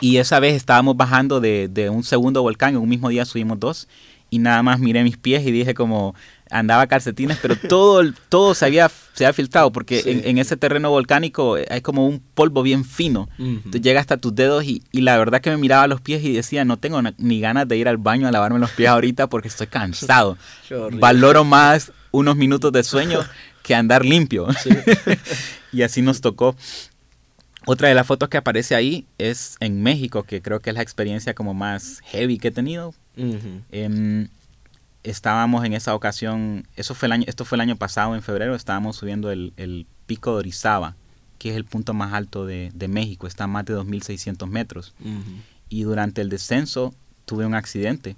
Y esa vez estábamos bajando de, de un segundo volcán, en un mismo día subimos dos y nada más miré mis pies y dije como andaba calcetines, pero todo, todo se había, se había filtrado porque Sí. en, en ese terreno volcánico hay como un polvo bien fino. Entonces llega hasta tus dedos y, y la verdad que me miraba los pies y decía, no tengo ni ganas de ir al baño a lavarme los pies ahorita porque estoy cansado. Valoro más unos minutos de sueño que andar limpio. Sí. y así nos tocó. Otra de las fotos que aparece ahí es en México, que creo que es la experiencia como más heavy que he tenido. Ujú. Em, estábamos en esa ocasión, eso fue el año, esto fue el año pasado, en febrero, estábamos subiendo el, el pico de Orizaba, que es el punto más alto de, de México, está a más de 2.600 metros. Ujú. Y durante el descenso tuve un accidente,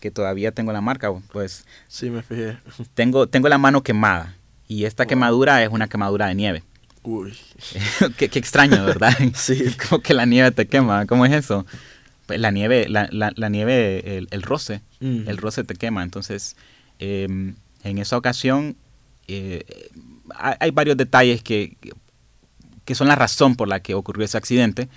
que todavía tengo la marca, pues Sí, me fijé. tengo, tengo la mano quemada. Y esta Wow. quemadura es una quemadura de nieve. Uy. qué, qué extraño, ¿verdad? Sí. Como que la nieve te quema. ¿Cómo es eso? Pues la nieve, la, la, la nieve, el, el roce, El roce te quema. Entonces, eh, en esa ocasión, eh, hay, varios detalles que, que son la razón por la que ocurrió ese accidente,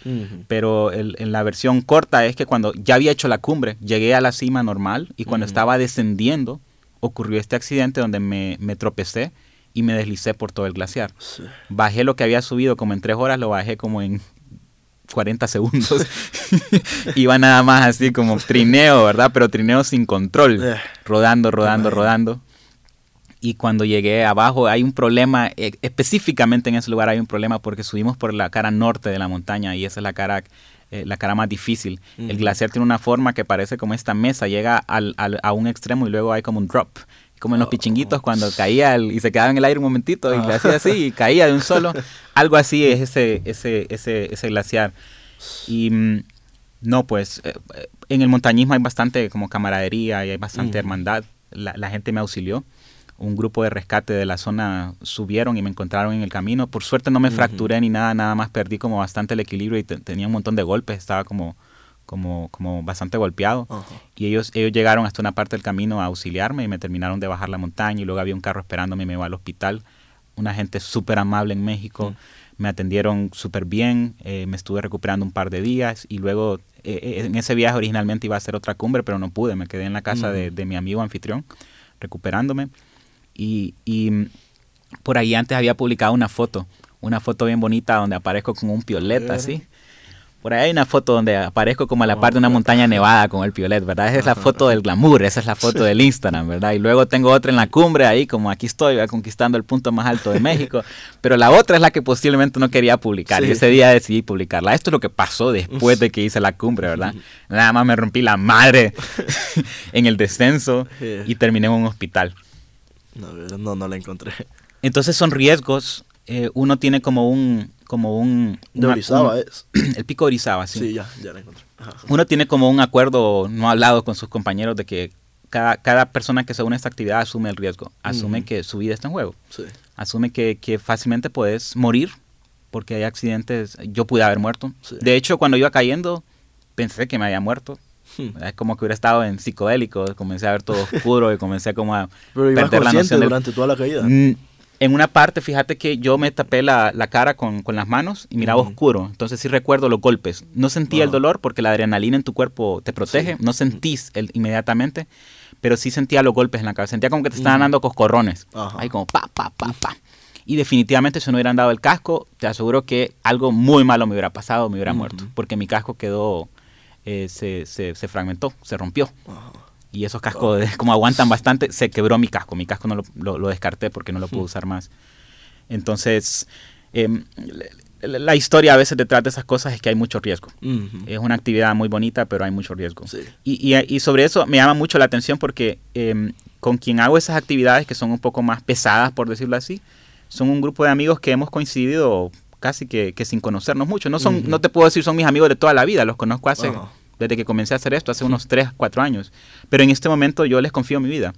pero el- en la versión corta es que cuando ya había hecho la cumbre, llegué a la cima normal y cuando estaba descendiendo ocurrió este accidente donde me, me tropecé y me deslicé por todo el glaciar. Bajé lo que había subido como en tres horas, lo bajé como en 40 segundos. Iba nada más así como trineo, ¿verdad? Pero trineo sin control, Eh, rodando, rodando, rodando. Y cuando llegué abajo hay un problema, eh, específicamente en ese lugar hay un problema porque subimos por la cara norte de la montaña y esa es la cara, eh, la cara más difícil. El Ujú. glaciar tiene una forma que parece como esta mesa, llega al- al- a un extremo y luego hay como un drop. Como en los Oh. pichinguitos cuando caía el- y se quedaba en el aire un momentito y le Ah. hacía así y caía de un solo. Algo así es ese, ese, ese, ese glaciar. Y mm, no, pues eh, eh, en el montañismo hay bastante como camaradería y hay bastante Ujú. hermandad. La, la gente me auxilió. Un grupo de rescate de la zona subieron y me encontraron en el camino. Por suerte no me fracturé ni nada, nada más perdí como bastante el equilibrio y te- tenía un montón de golpes. Estaba como, como, como bastante golpeado. Ajá. Y ellos, ellos llegaron hasta una parte del camino a auxiliarme y me terminaron de bajar la montaña y luego había un carro esperándome y me iba al hospital. Una gente súper amable en México. Me atendieron súper bien, eh, me estuve recuperando un par de días y luego eh, eh, en ese viaje originalmente iba a hacer otra cumbre, pero no pude, me quedé en la casa de, de mi amigo anfitrión recuperándome y, y mm, por ahí antes había publicado una foto, una foto bien bonita donde aparezco con un pioleta así. Por ahí hay una foto donde aparezco como a la Oh, par de una montaña nevada con el piolet, ¿verdad? Esa es la foto del glamour, esa es la foto del Instagram, ¿verdad? Y luego tengo otra en la cumbre ahí, como aquí estoy, ¿verdad? conquistando el punto más alto de México. Pero la otra es la que posiblemente no quería publicar. Y ese día decidí publicarla. Esto es lo que pasó después de que hice la cumbre, ¿verdad? Nada más me rompí la madre en el descenso y terminé en un hospital. No, no, no la encontré. Entonces son riesgos. Eh, uno tiene como un... Como un De Orizaba es. el pico de Orizaba, Sí, ya, ya la encontré. Ajá. uno tiene como un acuerdo no hablado con sus compañeros de que cada, cada persona que se une a esta actividad asume el riesgo, asume que su vida está en juego, Sí. asume que, que fácilmente puedes morir porque hay accidentes, yo pude haber muerto. Sí. De hecho, cuando iba cayendo, pensé que me había muerto. Hmm. Es como que hubiera estado en psicodélico, comencé a ver todo oscuro y comencé como a Pero perder la noción del- durante toda la caída. Mm, En una parte, fíjate que yo me tapé la, la cara con, con las manos y miraba oscuro. Entonces sí recuerdo los golpes. No sentí el dolor porque la adrenalina en tu cuerpo te protege. Sí. No sentís el, inmediatamente, pero sí sentía los golpes en la cabeza. Sentía como que te estaban Ujú. dando coscorrones. Ahí como pa, pa, pa, pa. Y definitivamente si no hubieran dado el casco, te aseguro que algo muy malo me hubiera pasado, me hubiera muerto. Porque mi casco quedó, eh, se, se, se fragmentó, se rompió. Y esos cascos, de- como aguantan bastante, se quebró mi casco. Mi casco no lo, lo- lo descarté porque no lo pude Hmm. usar más. Entonces, em, la, historia a veces detrás de esas cosas es que hay mucho riesgo. Ujú. Es una actividad muy bonita, pero hay mucho riesgo. Sí. Y, y- y sobre eso me llama mucho la atención porque em, con quien hago esas actividades que son un poco más pesadas, por decirlo así, son un grupo de amigos que hemos coincidido casi que, que sin conocernos mucho. No, son, Ujú. no te puedo decir son mis amigos de toda la vida, los conozco hace. Desde que comencé a hacer esto, hace unos 3, 4 años. Pero en este momento yo les confío mi vida.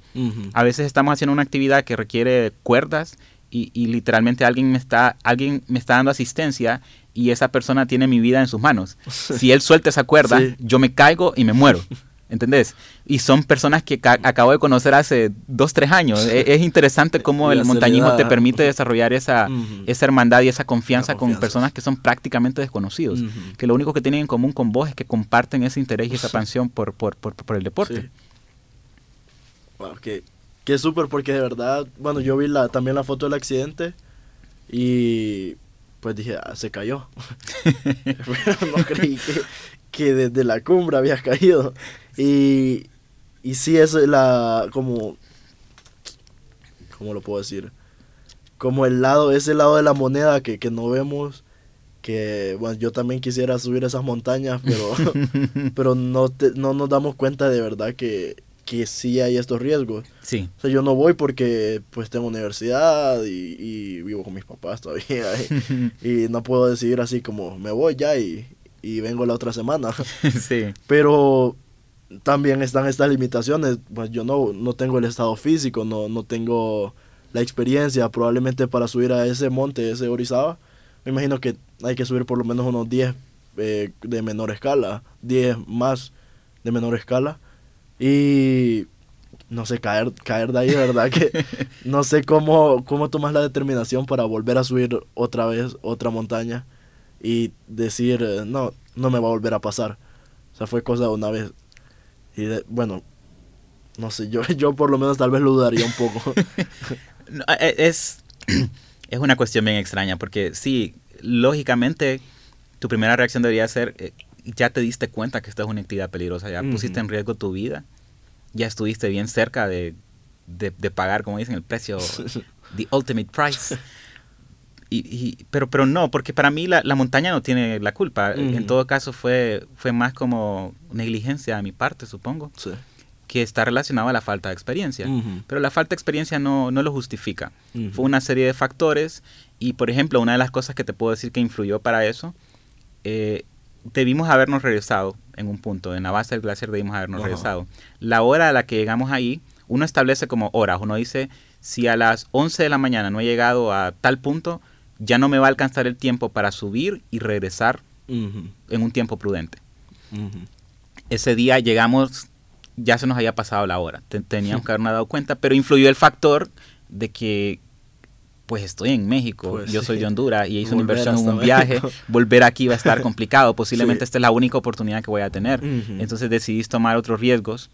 A veces estamos haciendo una actividad que requiere cuerdas y, y literalmente alguien me, está, alguien me está dando asistencia y esa persona tiene mi vida en sus manos. Si él suelta esa cuerda, Sí. yo me caigo y me muero. ¿Entendés? Y son personas que ca- acabo de conocer hace dos, tres años. E- Es, interesante cómo el montañismo te permite desarrollar esa, Ujú. esa hermandad y esa confianza, La con confianza. personas que son prácticamente desconocidos. Ujú. Que lo único que tienen en común con vos es que comparten ese interés y esa pasión por, por, por, por el deporte. Sí. Wow, que, que súper porque de verdad, bueno, yo vi la, también la foto del accidente y pues dije, ah, se cayó. Pero no creí que, que desde la cumbre había caído. Y, y sí es la, como, ¿cómo lo puedo decir? Como el lado, ese lado de la moneda que, que no vemos. Que bueno, yo también quisiera subir esas montañas, pero pero no, te- no nos damos cuenta de verdad que, que sí hay estos riesgos. Sí. O sea, yo no voy porque pues tengo universidad y, y vivo con mis papás todavía y, y no puedo decidir así como me voy ya y, y vengo la otra semana. sí. Pero también están estas limitaciones. Pues yo no, no tengo el estado físico, no, no tengo la experiencia. Probablemente para subir a ese monte, ese Orizaba, me imagino que hay que subir por lo menos unos 10 eh, de menor escala, 10 más de menor escala. Y no sé, caer, caer de ahí, ¿verdad? Que no sé cómo, cómo tomas la determinación para volver a subir otra vez otra montaña y decir, eh, no, no me va a volver a pasar. O sea, fue cosa de una vez. Y de- bueno, no sé, yo, yo por lo menos tal vez lo dudaría un poco. No, e- es, es una cuestión bien extraña porque sí, lógicamente tu primera reacción debería ser, eh, ya te diste cuenta que esta es una actividad peligrosa, ya pusiste en riesgo tu vida, ya estuviste bien cerca de, de- de pagar, como dicen, el precio, the ultimate price. Y, y- pero, pero no, porque para mí la, la montaña no tiene la culpa. En todo caso fue, fue más como negligencia de mi parte, supongo, sí. que está relacionado a la falta de experiencia. Pero la falta de experiencia no, no lo justifica. Fue una serie de factores y, por ejemplo, una de las cosas que te puedo decir que influyó para eso, eh, debimos habernos regresado en un punto, en la base del glaciar debimos habernos regresado. La hora a la que llegamos ahí, uno establece como horas, uno dice, si a las 11 de la mañana no he llegado a tal punto, ya no me va a alcanzar el tiempo para subir y regresar en un tiempo prudente. Ese día llegamos, ya se nos había pasado la hora, te- teníamos que habernos dado cuenta, pero influyó el factor de que pues estoy en México, Pues yo soy de Honduras y hice una inversión en un viaje, México. volver aquí va a estar complicado, posiblemente Sí. esta es la única oportunidad que voy a tener. Entonces decidí tomar otros riesgos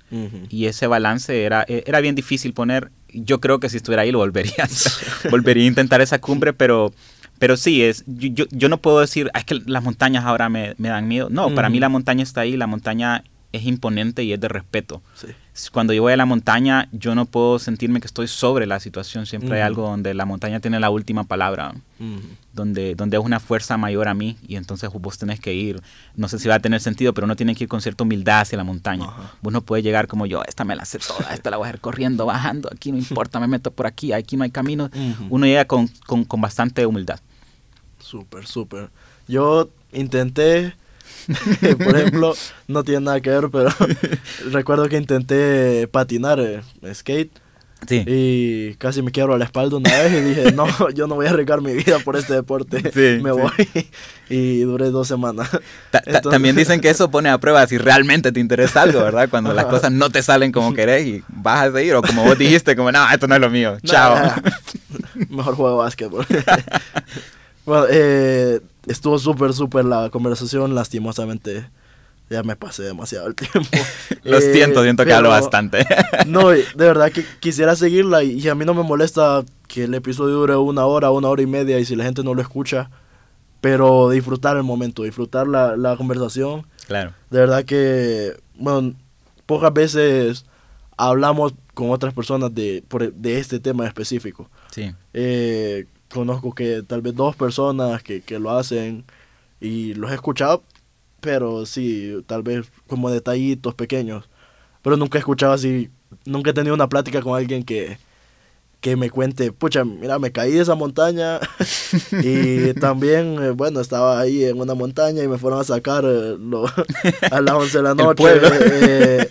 y ese balance era, e- era bien difícil poner. Yo creo que si estuviera ahí lo volvería a hacer. volvería a intentar esa cumbre, pero, pero sí, es, yo, yo, no puedo decir, "Ah, es que las montañas ahora me, me dan miedo. No, para mí la montaña está ahí, la montaña es imponente y es de respeto. Sí. Cuando yo voy a la montaña, yo no puedo sentirme que estoy sobre la situación. Siempre hay algo donde la montaña tiene la última palabra donde, donde es una fuerza mayor a mí y entonces vos tenés que ir, no sé si va a tener sentido, pero uno tiene que ir con cierta humildad hacia la montaña. Ajá. Vos no puedes llegar como yo, esta me la sé toda, esta la voy a ir corriendo, bajando, aquí no importa, me meto por aquí, aquí no hay camino. Uno llega con, con, con bastante humildad. Súper, súper. Yo intenté, por ejemplo, no tiene nada que ver, pero recuerdo que intenté patinar eh, skate Sí. y casi me quiebro la espalda una vez y dije, no, yo no voy a arriesgar mi vida por este deporte, Sí, me sí. voy. Y duré dos semanas. Ta- ta- Entonces- También dicen que eso pone a prueba si realmente te interesa algo, ¿verdad? Cuando las cosas no te salen como querés y vas a seguir, o como vos dijiste, como, no, esto no es lo mío, chao. Nah, Mejor juego básquetbol. Bueno, eh, estuvo súper, súper la conversación, lastimosamente. Ya me pasé demasiado el tiempo. Lo Eh, siento, siento que hablo bastante. No, de verdad que quisiera seguirla y, y a mí no me molesta que el episodio dure una hora, una hora y media y si la gente no lo escucha, pero disfrutar el momento, disfrutar la, la conversación. claro. De verdad que, bueno, pocas veces hablamos con otras personas de, por- de este tema específico. Sí. Eh, conozco que tal vez dos personas que, que lo hacen y los he escuchado, pero sí, tal vez como detallitos pequeños. Pero nunca he escuchado así, nunca he tenido una plática con alguien que, que me cuente, pucha, mira, me caí de esa montaña y también, eh, bueno, estaba ahí en una montaña y me fueron a sacar eh, lo- a las 11 de la noche. eh,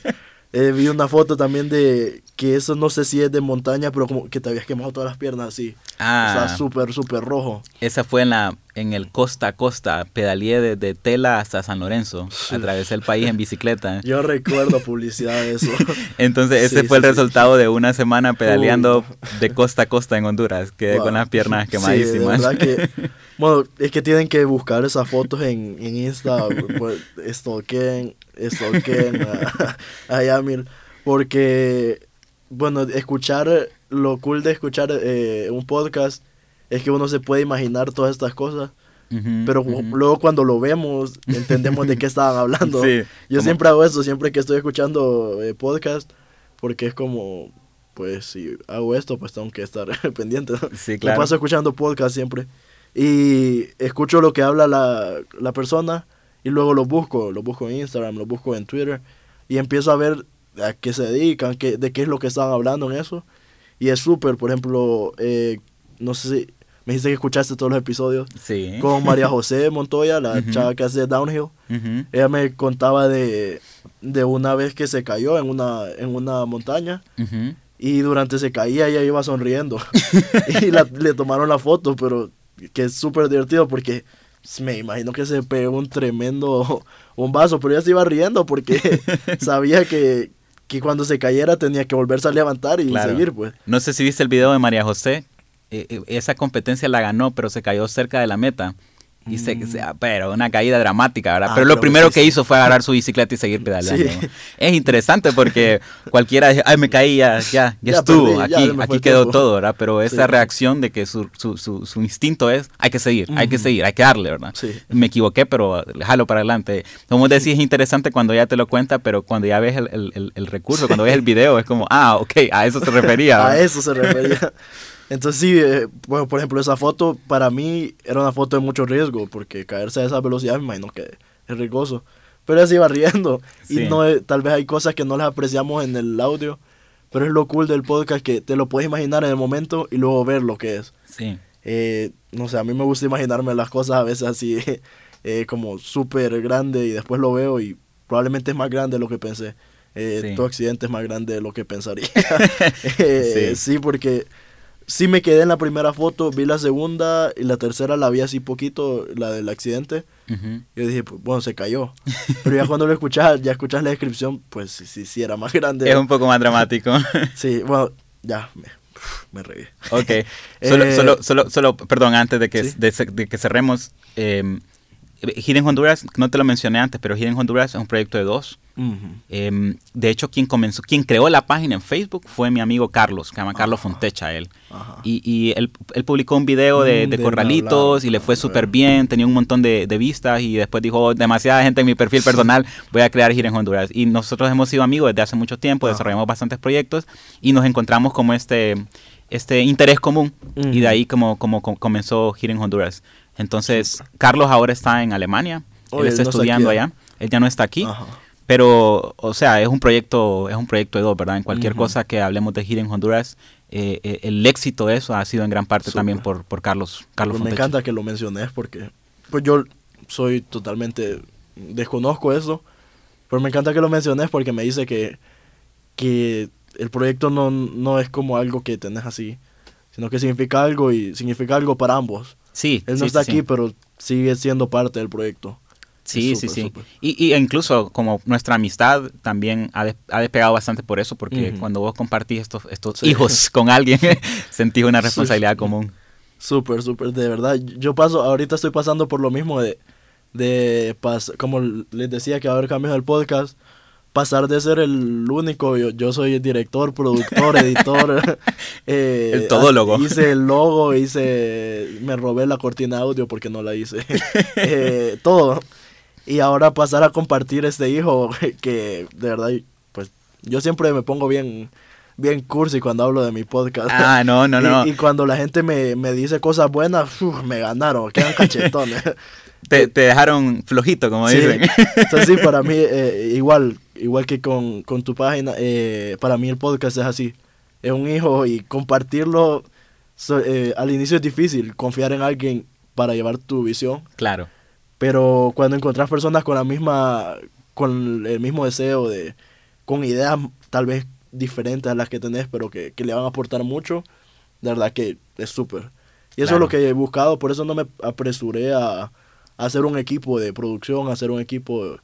eh, vi una foto también de que eso no sé si es de montaña, pero como que te habías quemado todas las piernas así. Ah. Está súper, súper rojo. Esa fue en la en el costa a costa, pedaleé de, de Tela hasta San Lorenzo, atravesé el país en bicicleta. Yo recuerdo publicidad de eso. Entonces ese Sí, fue sí, el sí. resultado de una semana pedaleando Uy. de costa a costa en Honduras. Quedé Wow. con las piernas quemadísimas. de verdad que, bueno, es que tienen que buscar esas fotos en, en Insta, pues, stalken, stalken a, a Yamil, porque, bueno, escuchar, lo cool de escuchar eh, un podcast es que uno se puede imaginar todas estas cosas, pero luego cuando lo vemos entendemos de qué estaban hablando. Sí, Yo como- siempre hago eso, siempre que estoy escuchando eh, podcast, porque es como, pues si hago esto, pues tengo que estar pendiente. Sí, Me claro. paso escuchando podcast siempre. Y escucho lo que habla la, la persona y luego lo busco, lo busco en Instagram, lo busco en Twitter y empiezo a ver a qué se dedican, qué, de qué es lo que están hablando en eso. Y es súper, por ejemplo, eh, no sé si me dijiste que escuchaste todos los episodios Sí. con María José Montoya, la Ujú. chava que hace Downhill. Ujú. Ella me contaba de, de una vez que se cayó en una, en una montaña Ujú. y durante se caía ella iba sonriendo y la- le tomaron la foto, pero que es súper divertido porque me imagino que se pegó un tremendo bombazo, pero ella se iba riendo porque sabía que, que cuando se cayera tenía que volverse a levantar y Claro. seguir, pues. No sé si viste el video de María José. eh, eh, esa competencia la ganó, pero se cayó cerca de la meta. Y se, Mm. se- pero una caída dramática, ¿verdad? Ah, pero lo primero que hizo fue agarrar su bicicleta y seguir pedaleando. Sí. Es interesante porque cualquiera dice, ay, me caí, ya, ya, ya, Ya estuvo, perdí, ya aquí, fue aquí quedó tiempo". todo, ¿verdad? Pero esa Sí. reacción de que su, su, su, su instinto es, hay que seguir, hay que seguir, hay que darle, ¿verdad? Sí. Me equivoqué, pero jalo para adelante. Como decís, es interesante cuando ya te lo cuenta, pero cuando ya ves el, el- el- el recurso, cuando ves el video, es como, ah, ok, a eso se refería. A eso se refería. Entonces sí, eh, bueno, por ejemplo, esa foto para mí era una foto de mucho riesgo, porque caerse a esa velocidad me imagino que es riesgoso. Pero ella se iba riendo. Sí. Y no, eh, tal vez hay cosas que no las apreciamos en el audio, pero es lo cool del podcast que te lo puedes imaginar en el momento y luego ver lo que es. Sí. Eh, no sé, a mí me gusta imaginarme las cosas a veces así eh, como súper grande y después lo veo y probablemente es más grande de lo que pensé. Eh, Sí. Tu accidente es más grande de lo que pensaría. Eh, Sí. sí. porque sí me quedé en la primera foto, vi la segunda y la tercera la vi así poquito, la del accidente. Ujú. Yo dije, pues, bueno, se cayó. Pero ya cuando lo escuchas, ya escuchas la descripción, pues sí, sí, sí era más grande. Es un poco más dramático. Sí, bueno, ya, me, me reí. Ok. Solo, Eh, solo, solo, solo, perdón, antes de que, sí. de, ce- de que cerremos. Eh, Hidden Honduras, no te lo mencioné antes, pero Hidden Honduras es un proyecto de dos. Eh, de hecho, quien comenzó, quien creó la página en Facebook fue mi amigo Carlos, que se llama Carlos. Fontecha, él. Y, y él, él publicó un video de, Mm, de de corralitos y le fue súper bien, tenía un montón de, de vistas y después dijo, "Oh, demasiada gente en mi perfil personal, voy a crear Hidden Honduras. Y nosotros hemos sido amigos desde hace mucho tiempo, desarrollamos bastantes proyectos y nos encontramos como este, este interés común y de ahí como, como, com- comenzó Hidden Honduras. Entonces, Carlos ahora está en Alemania, Oh, él él está no está estudiando aquí, allá, él ya no está aquí. Ajá. Pero, o sea, es un proyecto, es un proyecto de dos, ¿verdad? En cualquier cosa que hablemos de Hidden Honduras, eh, eh, el éxito de eso ha sido en gran parte también por, por Carlos, Carlos Pues me encanta que lo menciones porque pues yo soy totalmente desconozco eso, pero me encanta que lo menciones porque me dice que, que el proyecto no, no es como algo que tenés así, sino que significa algo y significa algo para ambos. Sí, Él no sí, está sí, aquí, sí. pero sigue siendo parte del proyecto. Sí, Es sí, sí. Y, y incluso como nuestra amistad también ha, des- ha despegado bastante por eso, porque Ujú. cuando vos compartís estos, estos hijos con alguien, sentís una responsabilidad común. Súper, súper, de verdad. Yo paso, ahorita estoy pasando por lo mismo de, de pas- como les decía que va a haber cambios del podcast, pasar de ser el único, yo, yo soy el director, productor, editor, eh, El todólogo. Hice el logo, hice, me robé la cortina de audio porque no la hice, eh, todo. Y ahora pasar a compartir este hijo, que de verdad, pues yo siempre me pongo bien, bien cursi cuando hablo de mi podcast. Ah, no, no, Y- no. Y, cuando la gente me, me dice cosas buenas, uf, me ganaron, quedan cachetones. Te, te dejaron flojito, como Sí. dicen. Entonces sí, para mí, eh, igual, igual que con, con tu página, eh, para mí el podcast es así. Es un hijo y compartirlo so- eh, al inicio es difícil, confiar en alguien para llevar tu visión. claro. Pero cuando encontrás personas con la misma, con el mismo deseo de, con ideas tal vez diferentes a las que tenés, pero que, que le van a aportar mucho, de verdad que es súper. Y eso Claro. es lo que he buscado, por eso no me apresuré a, a hacer un equipo de producción, hacer un equipo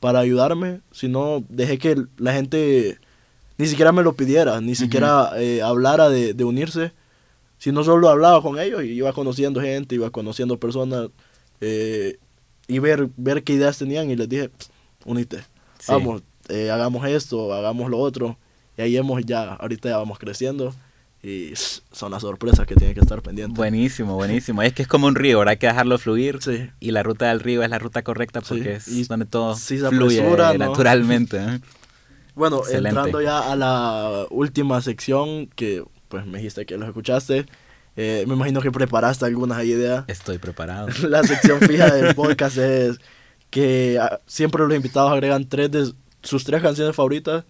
para ayudarme, sino dejé que la gente ni siquiera me lo pidiera, ni siquiera eh, hablara de, de unirse, sino solo hablaba con ellos y iba conociendo gente, iba conociendo personas eh, y ver, ver qué ideas tenían y les dije, unite, Sí. vamos, eh, hagamos esto, hagamos lo otro. Y ahí hemos ya, ahorita ya vamos creciendo y son las sorpresas que tienen que estar pendientes. Buenísimo, buenísimo. Es que es como un río, hay que dejarlo fluir. Sí. Y la ruta del río es la ruta correcta Sí, porque es donde todo si se fluye apresura, ¿no? naturalmente. ¿eh? Bueno, Excelente. entrando ya a la última sección que pues me dijiste que los escuchaste, eh, me imagino que preparaste algunas ideas. Estoy preparado. La sección fija del podcast es que ah, siempre los invitados agregan tres de sus tres canciones favoritas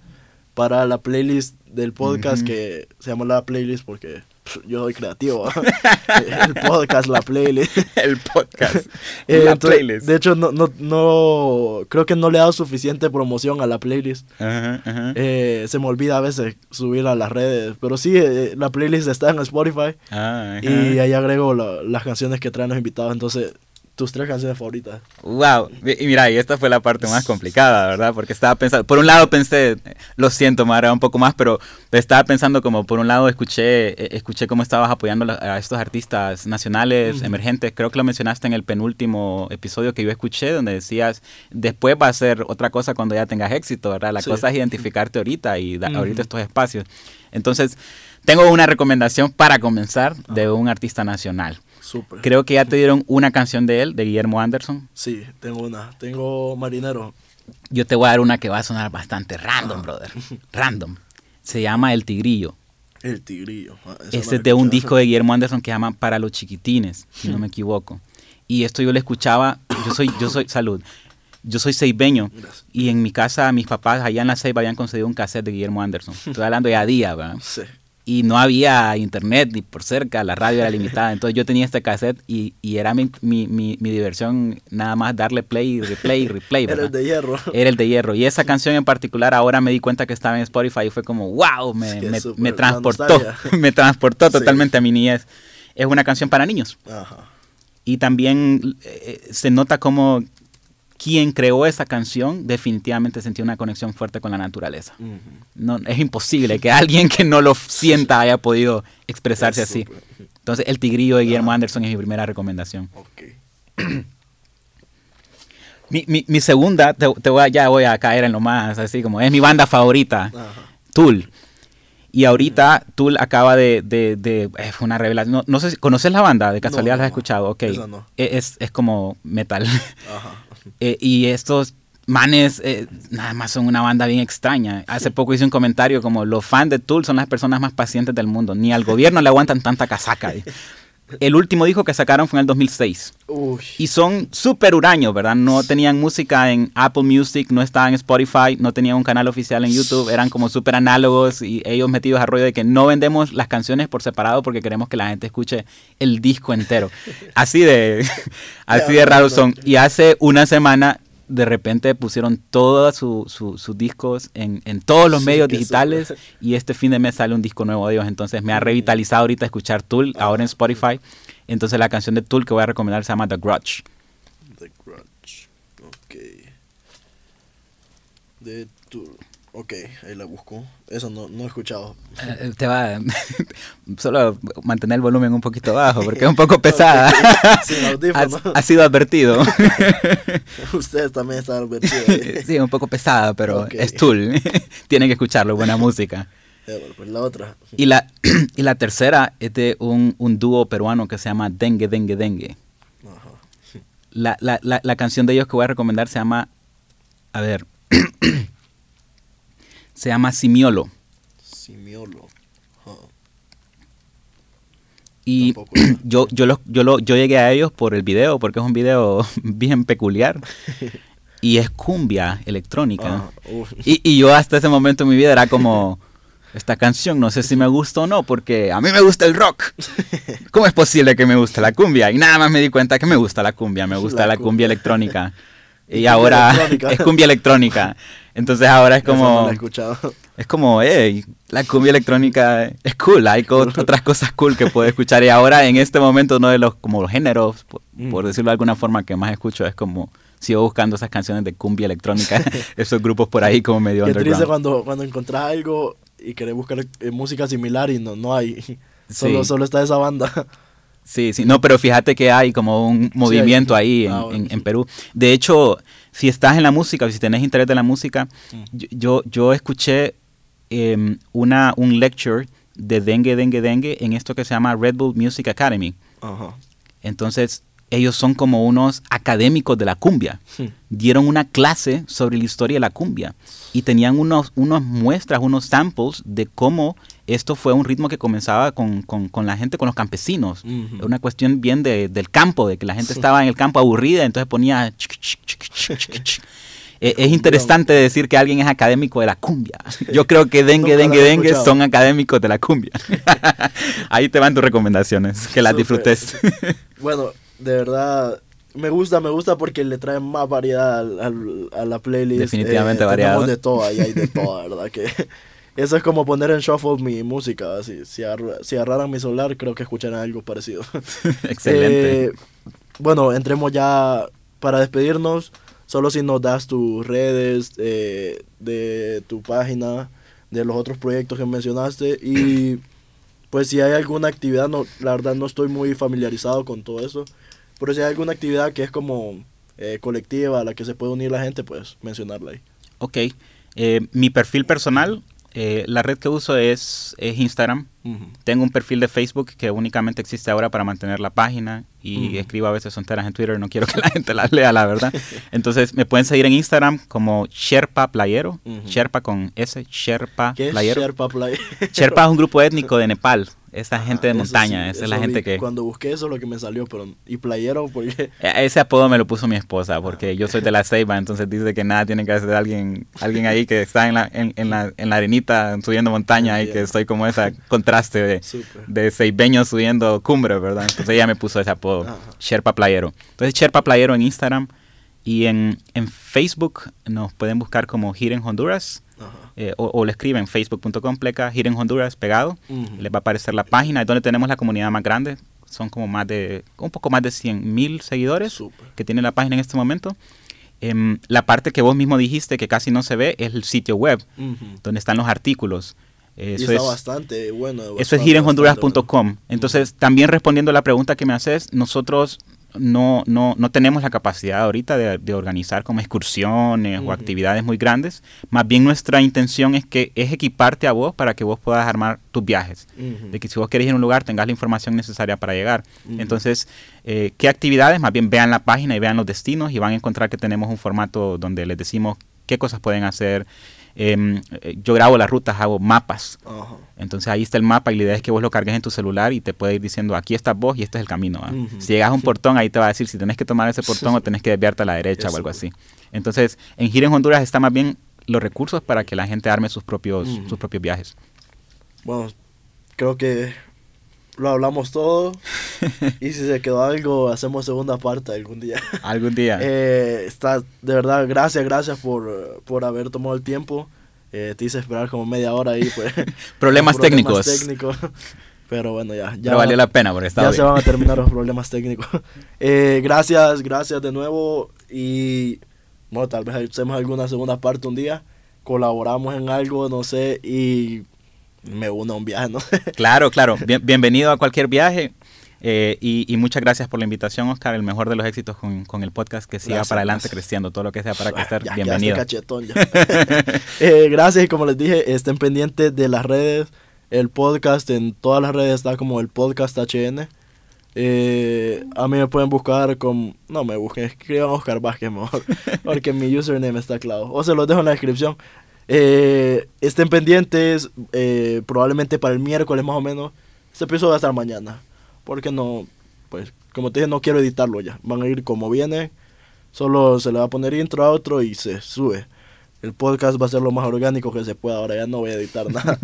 para la playlist del podcast que se llama la playlist porque pff, yo soy creativo. el podcast, la playlist. El podcast. Eh, la entonces, playlist. De hecho, no, no, no, creo que no le he dado suficiente promoción a la playlist. Ajá. Eh, se me olvida a veces subir a las redes, pero sí, eh, la playlist está en Spotify Ah, y ahí agrego la- las canciones que traen los invitados. Entonces, tus tres canciones favoritas. Wow, y mira, y esta fue la parte más complicada, ¿verdad? Porque estaba pensando, por un lado pensé, lo siento, me un poco más, pero estaba pensando como, por un lado escuché, eh, escuché cómo estabas apoyando a estos artistas nacionales, emergentes, creo que lo mencionaste en el penúltimo episodio que yo escuché, donde decías, después va a ser otra cosa cuando ya tengas éxito, ¿verdad? La cosa es identificarte ahorita y ahorita estos espacios. Entonces, tengo una recomendación para comenzar de un artista nacional. Creo que ya te dieron una canción de él, de Guillermo Anderson. Sí, tengo una. Tengo Marinero. Yo te voy a dar una que va a sonar bastante random, brother. Random. Se llama El Tigrillo. El Tigrillo. Ah, este es de un disco de Guillermo Anderson que se llama Para los Chiquitines, si no me equivoco. Y esto yo lo escuchaba, yo soy, yo soy, salud, yo soy seibeño y en mi casa mis papás allá en la Ceiba habían concedido un cassette de Guillermo Anderson. Estoy hablando ya a día, ¿verdad? Sí y no había internet ni por cerca, la radio era limitada. Entonces yo tenía este cassette y, y era mi, mi, mi, diversión nada más darle play, replay, replay. Era el de hierro. Era el de hierro. Y esa canción en particular ahora me di cuenta que estaba en Spotify y fue como, wow, me, me, transportó, me transportó totalmente a mi niñez. Es una canción para niños. Ajá. Y también eh, se nota como quien creó esa canción definitivamente sentía una conexión fuerte con la naturaleza. no, es imposible que alguien que no lo sienta haya podido expresarse así. Entonces, El Tigrillo de Guillermo Anderson es mi primera recomendación. mi, segunda, te, voy ya voy a caer en lo más así como, es mi banda favorita, Tool. Y ahorita Tool acaba de, de, es una revelación. No, sé si conoces la banda, de casualidad la has escuchado, ok. E, es, es, como metal. Ajá. Eh, y estos manes eh, nada más son una banda bien extraña. Hace poco hice un comentario como los fans de Tool son las personas más pacientes del mundo. Ni al gobierno le aguantan tanta casaca. El último disco que sacaron fue en el 2006. Y son súper huraños, ¿verdad? No tenían música en Apple Music, no estaban en Spotify, no tenían un canal oficial en YouTube, eran como súper análogos y ellos metidos a rollo de que no vendemos las canciones por separado porque queremos que la gente escuche el disco entero. Así de, así de raros son. Y hace una semana de repente pusieron todos sus discos en, todos los medios digitales y este fin de mes sale un disco nuevo de ellos. Entonces me ha revitalizado ahorita escuchar Tool, ahora en Spotify. Entonces la canción de Tool que voy a recomendar se llama The Grudge. The Grudge, ok. De Tool. Ok, ahí la busco. Eso no, no he escuchado. Eh, te va solo mantener el volumen un poquito bajo porque es un poco pesada. ha, sido advertido. Ustedes también están advertidos. sí, un poco pesada, pero es Tool. Tienen que escucharlo, buena música. Pues la otra. Y la, y la tercera es de un, un dúo peruano que se llama Dengue, Dengue, Dengue. La, la, la, la canción de ellos que voy a recomendar se llama, a ver, se llama Simiolo. Simiolo. Y yo, yo, lo, yo, lo, yo llegué a ellos por el video, porque es un video bien peculiar. Y es cumbia electrónica. Ah, y, y, yo hasta ese momento en mi vida era como, esta canción no sé si me gusta o no, porque a mí me gusta el rock. ¿Cómo es posible que me guste la cumbia? Y nada más me di cuenta que me gusta la cumbia, me gusta la, cumbia electrónica. Y ahora es cumbia electrónica. Entonces ahora es como... Es como, hey, la cumbia electrónica es cool, hay otras cosas cool que puedo escuchar. Y ahora en este momento uno de los como los géneros, mm. por, decirlo de alguna forma, que más escucho es como sigo buscando esas canciones de cumbia electrónica, esos grupos por ahí como medio Qué triste cuando, cuando encontrás algo y querés buscar eh, música similar y no, no hay. Solo, solo está esa banda. Sí, sí, no, pero fíjate que hay como un movimiento ahí ah, en, Perú. De hecho, si estás en la música, si tenés interés en la música, mm. yo, yo escuché em, una, un lecture de Dengue, Dengue, Dengue en esto que se llama Red Bull Music Academy. Entonces, ellos son como unos académicos de la cumbia. Hmm. Dieron una clase sobre la historia de la cumbia y tenían unos, unos muestras, unos samples de cómo esto fue un ritmo que comenzaba con, la gente, con los campesinos. Una cuestión bien del campo, de que la gente estaba en el campo aburrida, entonces ponía... es interesante decir que alguien es académico de la cumbia. Yo creo que Dengue, Dengue, Dengue son académicos de la cumbia. Ahí te van tus recomendaciones, que las disfrutes. bueno, de verdad me gusta, me gusta porque le trae más variedad a la playlist. Definitivamente eh, variedad. de todo, ahí hay de todo, ¿verdad? Que Eso es como poner en shuffle mi música. Así, si, agarra- si agarraran mi celular, creo que escucharan algo parecido. Excelente. Eh, bueno, entremos ya para despedirnos. Solo si nos das tus redes, eh, de tu página, de los otros proyectos que mencionaste. Y pues si hay alguna actividad, no, la verdad no estoy muy familiarizado con todo eso. Pero si hay alguna actividad que es como eh, colectiva, a la que se puede unir la gente, pues mencionarla ahí. Ok. Eh, mi perfil personal, eh, la red que uso es, es Instagram. Tengo un perfil de Facebook que únicamente existe ahora para mantener la página y escribo a veces tonteras en Twitter, no quiero que la gente las lea, la verdad. Entonces me pueden seguir en Instagram como Sherpa Playero. Sherpa con S, Sherpa ¿Qué es Playero. Sherpa Play? Sherpa es un grupo étnico de Nepal, esa gente de montaña, sí, esa es la gente vi. que... Cuando busqué eso es lo que me salió, pero... Y playero, porque... Eh, Ese apodo me lo puso mi esposa porque yo soy de la Ceiba, entonces dice que nada tiene que hacer alguien, alguien ahí que está en la, en, en la, en la arenita subiendo montaña y que soy como ese contraste de, de ceibeño subiendo cumbre, ¿verdad? Entonces ella me puso ese apodo, Ajá. Sherpa Playero. Entonces Sherpa Playero en Instagram y en, en Facebook nos pueden buscar como Hidden Honduras Ajá. Eh, o, o le escriben facebook.com pleca Hidden Honduras pegado les va a aparecer la página, es donde tenemos la comunidad más grande. Son como más de, un poco más de 100 mil seguidores que tiene la página en este momento. Em, la parte que vos mismo dijiste que casi no se ve es el sitio web, donde están los artículos. Eso está es, bastante bueno. eso es bastante, bastante hiddenhonduras.com. Entonces, también respondiendo a la pregunta que me haces, nosotros no, no, no tenemos la capacidad ahorita de, de organizar como excursiones o actividades muy grandes. Más bien nuestra intención es que es equiparte a vos para que vos puedas armar tus viajes de que si vos querés ir a un lugar tengas la información necesaria para llegar. Entonces, eh, ¿qué actividades? Más bien vean la página y vean los destinos y van a encontrar que tenemos un formato donde les decimos qué cosas pueden hacer. Em, eh, yo grabo las rutas, hago mapas. Entonces ahí está el mapa y la idea es que vos lo cargues en tu celular y te puede ir diciendo aquí estás vos y este es el camino. Ujú. Si llegas a un portón, ahí te va a decir si tenés que tomar ese portón o tenés que desviarte a la derecha o algo así. Entonces, en Gira en Honduras está más bien los recursos para que la gente arme sus propios, sus propios viajes. Bueno, creo que lo hablamos todo. y si se quedó algo, hacemos segunda parte algún día. Algún día. Eh, está, de verdad, gracias, gracias por, por haber tomado el tiempo. Eh, te hice esperar como media hora ahí. Pues, Problemas por técnicos. técnicos. Pero bueno, ya. ya Pero valió la pena porque estaba ya se bien. van a terminar los problemas técnicos. Eh, gracias, gracias de nuevo. Y bueno, tal vez hacemos alguna segunda parte un día. Colaboramos en algo, no sé. Y me uno a un viaje, ¿no? Claro, claro. Bien- bienvenido a cualquier viaje. eh, y, y muchas gracias por la invitación, Oscar. El mejor de los éxitos con, con el podcast. Que siga Gracias, para adelante gracias. creciendo. Todo lo que sea para crecer. Ya, bienvenido. Ya cachetón ya. Eh, gracias y como les dije, estén pendientes de las redes. El podcast en todas las redes está como el podcast HN. Eh, a mí me pueden buscar con... No me busquen, escriban Oscar Vázquez mejor. Porque mi username está claro. O se los dejo en la descripción. Eh, estén pendientes. eh, probablemente para el miércoles más o menos. Este episodio va a estar mañana. Porque no... Pues como te dije, no quiero editarlo ya. Van a ir como viene. Solo se le va a poner intro a otro y se sube. El podcast va a ser lo más orgánico que se pueda. Ahora ya no voy a editar nada.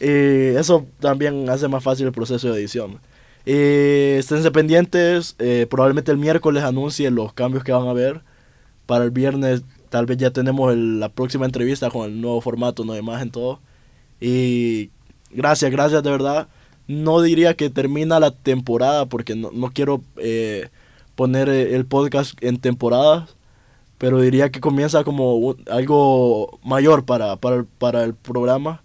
y eso también hace más fácil el proceso de edición. Eh, esténse pendientes. eh, probablemente el miércoles anuncie los cambios que van a ver. Para el viernes tal vez ya tenemos la próxima entrevista con el nuevo formato, nueva imagen, todo. Y gracias, gracias de verdad. No diría que termina la temporada porque no, no quiero eh, poner eh, el podcast en temporadas, pero diría que comienza como algo mayor para, para, para el programa.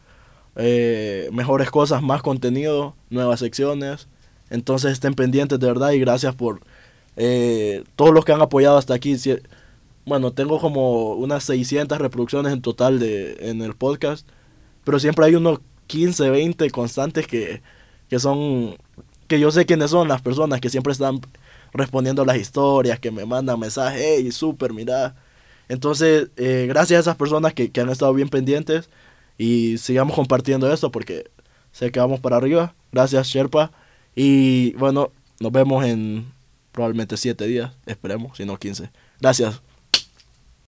Eh, mejores cosas, más contenido, nuevas secciones. Entonces estén pendientes de verdad y gracias por todos los que han apoyado hasta aquí. Bueno, tengo como unas 600 reproducciones en total de, en el podcast, pero siempre hay unos 15, 20 constantes que, que son, que yo sé quiénes son las personas que siempre están respondiendo las historias, que me mandan mensajes, hey, súper, mira. Entonces, eh, gracias a esas personas que, que han estado bien pendientes y sigamos compartiendo esto porque sé que vamos para arriba. Gracias, Sherpa. Y bueno, nos vemos en probablemente 7 días, esperemos, si no 15. Gracias.